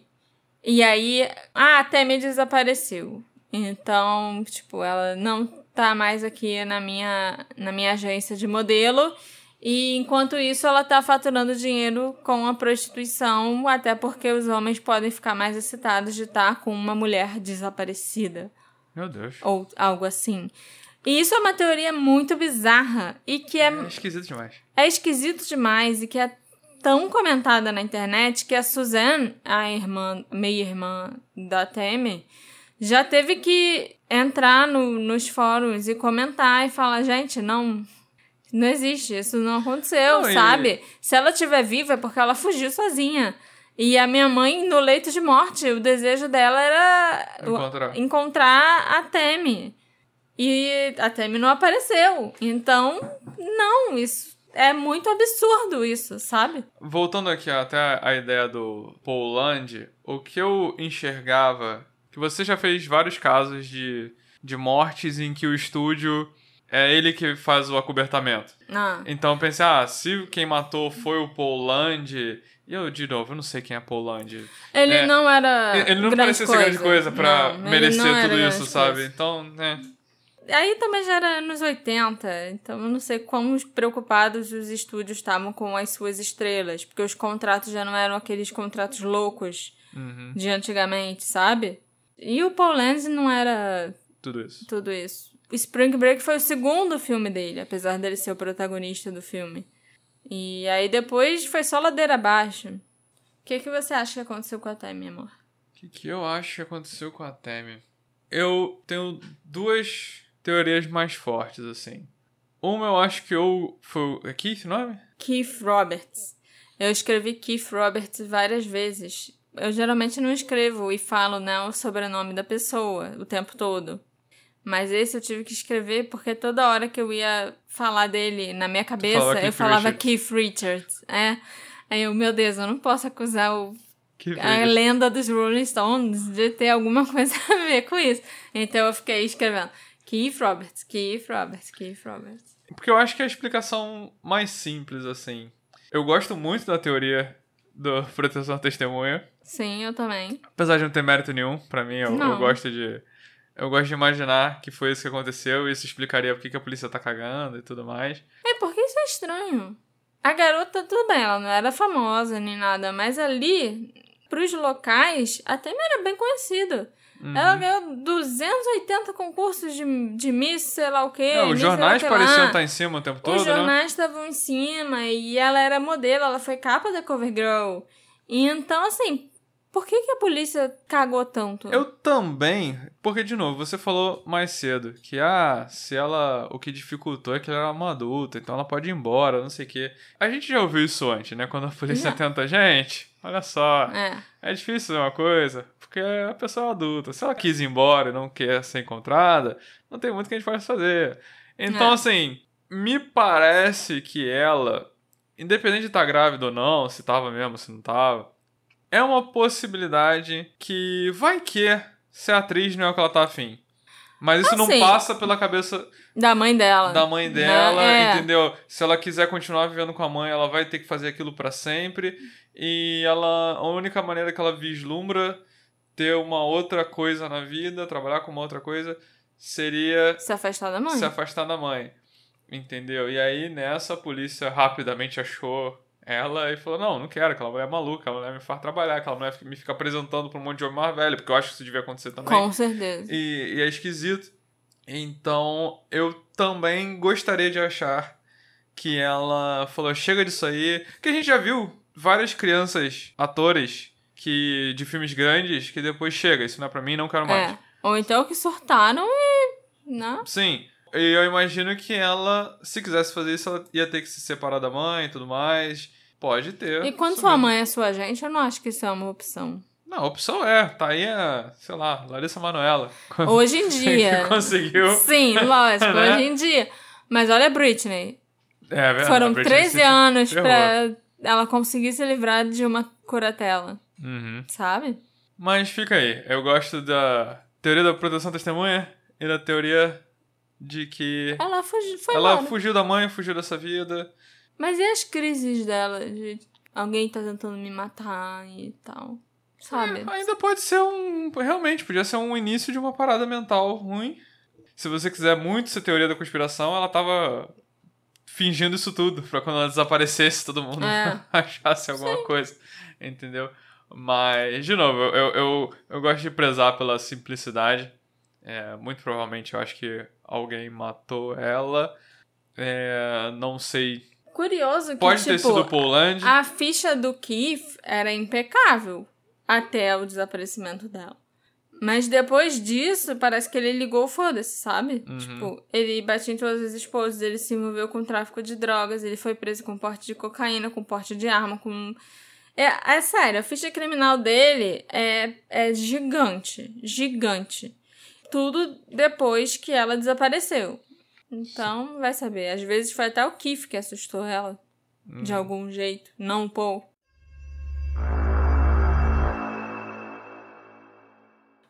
E aí, ah, a Tammy desapareceu. Então, tipo, ela não tá mais aqui na minha, na minha agência de modelo. E enquanto isso, ela tá faturando dinheiro com a prostituição, até porque os homens podem ficar mais excitados de estar com uma mulher desaparecida Meu Deus. ou algo assim. E isso é uma teoria muito bizarra e que é, É esquisito demais. é esquisito demais e que é tão comentada na internet que a Suzanne, a irmã, meia-irmã da Tammy, já teve que entrar no- nos fóruns e comentar e falar, gente, não, não existe, isso não aconteceu, Não, e- sabe? Se ela estiver viva é porque ela fugiu sozinha. E a minha mãe, no leito de morte, o desejo dela era Encontrar. encontrar a Temi. E a Temi não apareceu. Então, não, isso é muito absurdo isso, sabe? Voltando aqui até a ideia do Paul Land, o que eu enxergava, que você já fez vários casos de, de mortes em que o estúdio é ele que faz o acobertamento. Ah, Então eu pensei, ah, se quem matou foi o Paul Land, e eu, de novo, eu não sei quem é Paul Land. ele É, não era. Ele não parecia ser grande coisa pra Não, merecer tudo isso, sabe? coisa. Então, né. Aí também já era anos 80, então eu não sei quão preocupados os estúdios estavam com as suas estrelas, porque os contratos já não eram aqueles contratos loucos Uhum, de antigamente, sabe? E o Paul Lenz não era tudo isso. tudo isso. Spring Break foi o segundo filme dele, apesar dele ser o protagonista do filme. E aí depois foi só ladeira abaixo. O que, que você acha que aconteceu com a Tammy, amor? O que, que eu acho que aconteceu com a Temi? Eu tenho duas teorias mais fortes, assim. Uma eu acho que eu. Foi. É Keith o nome? Keith Roberts. Eu escrevi Keith Roberts várias vezes. Eu geralmente não escrevo e falo né, o sobrenome da pessoa o tempo todo. Mas esse eu tive que escrever porque toda hora que eu ia falar dele na minha cabeça, falava eu Keith falava Richards. Keith Richards. É. Aí eu, meu Deus, eu não posso acusar o a lenda dos Rolling Stones de ter alguma coisa a ver com isso. Então eu fiquei escrevendo Keith Roberts, Keith Roberts, Keith Roberts. Porque eu acho que é a explicação mais simples, assim. Eu gosto muito da teoria do proteção à testemunha. Sim, eu também. Apesar de não ter mérito nenhum, pra mim, eu, eu gosto de. Eu gosto de imaginar que foi isso que aconteceu e isso explicaria por que a polícia tá cagando e tudo mais. É porque isso é estranho. A garota, tudo bem, ela não era famosa nem nada, mas ali, pros locais, a Temi era bem conhecida. Uhum. Ela ganhou 280 concursos de, de Miss, sei lá o quê. Não, os jornais pareciam estar em cima o tempo Os todo, né? jornais estavam em cima e ela era modelo, ela foi capa da CoverGirl. E então, assim, por que, que a polícia cagou tanto? Eu também, porque de novo, você falou mais cedo que ah, se ela o que dificultou é que ela era uma adulta, então ela pode ir embora, não sei o quê. A gente já ouviu isso antes, né? Quando a polícia Já. tenta, gente, olha só, É. é difícil fazer uma coisa, porque a pessoa é adulta. Se ela quis ir embora e não quer ser encontrada, não tem muito que a gente possa fazer. Então, É. assim, me parece que ela, independente de estar grávida ou não, se tava mesmo, se não tava, é uma possibilidade que vai que ser atriz não é o que ela tá afim. Mas isso não Assim. passa pela cabeça Da mãe dela. da mãe dela, É. entendeu? Se ela quiser continuar vivendo com a mãe, ela vai ter que fazer aquilo pra sempre. E ela, a única maneira que ela vislumbra ter uma outra coisa na vida, trabalhar com uma outra coisa, seria Se afastar da mãe. se afastar da mãe. Entendeu? E aí nessa a polícia rapidamente achou ela e falou: Não, não quero, aquela mulher é maluca, aquela mulher me faz trabalhar, aquela mulher me fica apresentando pra um monte de homem mais velho, porque eu acho que isso devia acontecer também. Com certeza. E, e é esquisito. Então, eu também gostaria de achar que ela falou: chega disso aí. Que a gente já viu várias crianças, atores, que de filmes grandes, que depois chega, isso não é pra mim, não quero mais. É. Ou então que surtaram e. Né? Sim. E eu imagino que ela, se quisesse fazer isso, ela ia ter que se separar da mãe e tudo mais. Pode ter. E quando sua mãe é sua gente, eu não acho que isso é uma opção. Não, a opção é. Tá aí a, sei lá, Larissa Manoela. Hoje em dia. conseguiu. Sim, lógico, Né? hoje em dia. Mas olha a Britney. É, verdade, a Foram Britney 13 se anos ferrou. pra ela conseguir se livrar de uma curatela, Uhum. sabe? Mas fica aí. Eu gosto da teoria da proteção testemunha e da teoria de que Ela fugiu, foi ela fugiu da mãe, fugiu dessa vida. Mas e as crises dela? De alguém tá tentando me matar e tal. Sabe? É, ainda pode ser um. Realmente, podia ser um início de uma parada mental ruim. Se você quiser muito essa teoria da conspiração, ela tava fingindo isso tudo, pra quando ela desaparecesse, todo mundo É. achasse alguma coisa. Entendeu? Mas, de novo, eu, eu, eu, eu gosto de prezar pela simplicidade. É, muito provavelmente eu acho que alguém matou ela. É, não sei. Curioso que, Pode tipo, ter sido a ficha do Keith era impecável até o desaparecimento dela. Mas depois disso, parece que ele ligou foda-se, sabe? Uhum. Tipo, ele batia em todas as esposas, ele se envolveu com tráfico de drogas, ele foi preso com porte de cocaína, com porte de arma, com. É, é sério, a ficha criminal dele é, é gigante. Gigante. Tudo depois que ela desapareceu. Então, vai saber. Às vezes foi até o Keith que assustou ela. De Uhum. algum jeito. Não o Paul.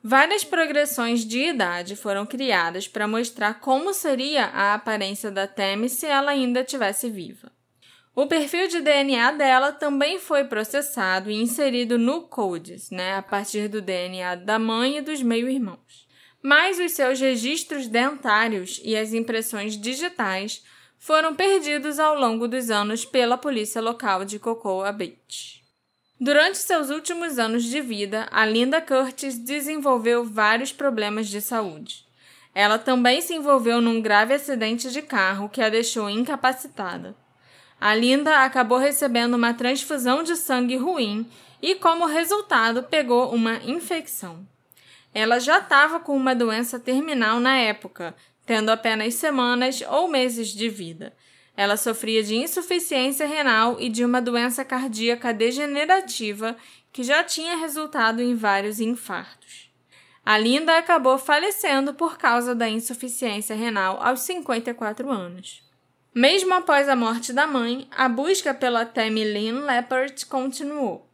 Várias progressões de idade foram criadas para mostrar como seria a aparência da Tammy se ela ainda estivesse viva. O perfil de DNA dela também foi processado e inserido no CODES, né, a partir do DNA da mãe e dos meio-irmãos. Mas os seus registros dentários e as impressões digitais foram perdidos ao longo dos anos pela polícia local de Cocoa Beach. Durante seus últimos anos de vida, a Linda Curtis desenvolveu vários problemas de saúde. Ela também se envolveu num grave acidente de carro que a deixou incapacitada. A Linda acabou recebendo uma transfusão de sangue ruim e, como resultado, pegou uma infecção. Ela já estava com uma doença terminal na época, tendo apenas semanas ou meses de vida. Ela sofria de insuficiência renal e de uma doença cardíaca degenerativa que já tinha resultado em vários infartos. A Linda acabou falecendo por causa da insuficiência renal aos 54 anos. Mesmo após a morte da mãe, a busca pela Tammy Lynn Leppard continuou.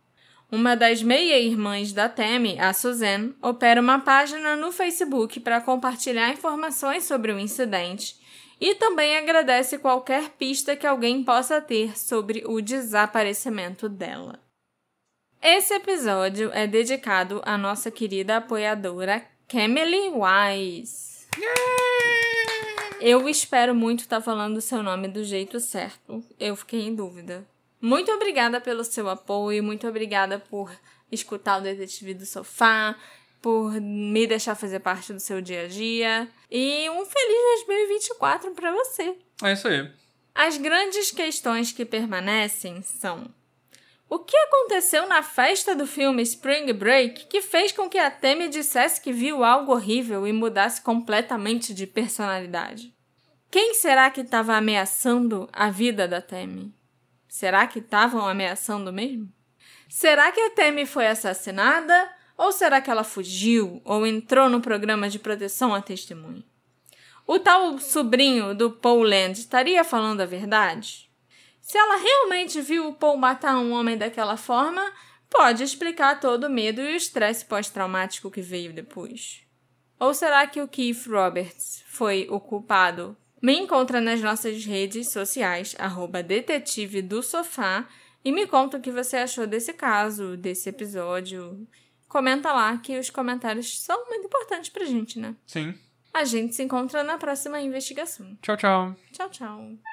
Uma das meia-irmãs da Temi, a Suzanne, opera uma página no Facebook para compartilhar informações sobre o incidente e também agradece qualquer pista que alguém possa ter sobre o desaparecimento dela. Esse episódio é dedicado à nossa querida apoiadora Camille Wise. Eu espero muito estar tá falando o seu nome do jeito certo. Eu fiquei em dúvida. Muito obrigada pelo seu apoio, muito obrigada por escutar o Detetive do Sofá, por me deixar fazer parte do seu dia a dia. E um feliz 2024 para você. É isso aí. As grandes questões que permanecem são: o que aconteceu na festa do filme Spring Break que fez com que a Temi dissesse que viu algo horrível e mudasse completamente de personalidade? Quem será que estava ameaçando a vida da Temi? Será que estavam ameaçando mesmo? Será que a Temi foi assassinada? Ou será que ela fugiu ou entrou no programa de proteção à testemunha? O tal sobrinho do Paul Land estaria falando a verdade? Se ela realmente viu o Paul matar um homem daquela forma, pode explicar todo o medo e o estresse pós-traumático que veio depois. Ou será que o Keith Roberts foi o culpado me encontra nas nossas redes sociais, arroba detetive do sofá, e me conta o que você achou desse caso, desse episódio. Comenta lá que os comentários são muito importantes pra gente, né? Sim. A gente se encontra na próxima investigação. Tchau, tchau. Tchau, tchau.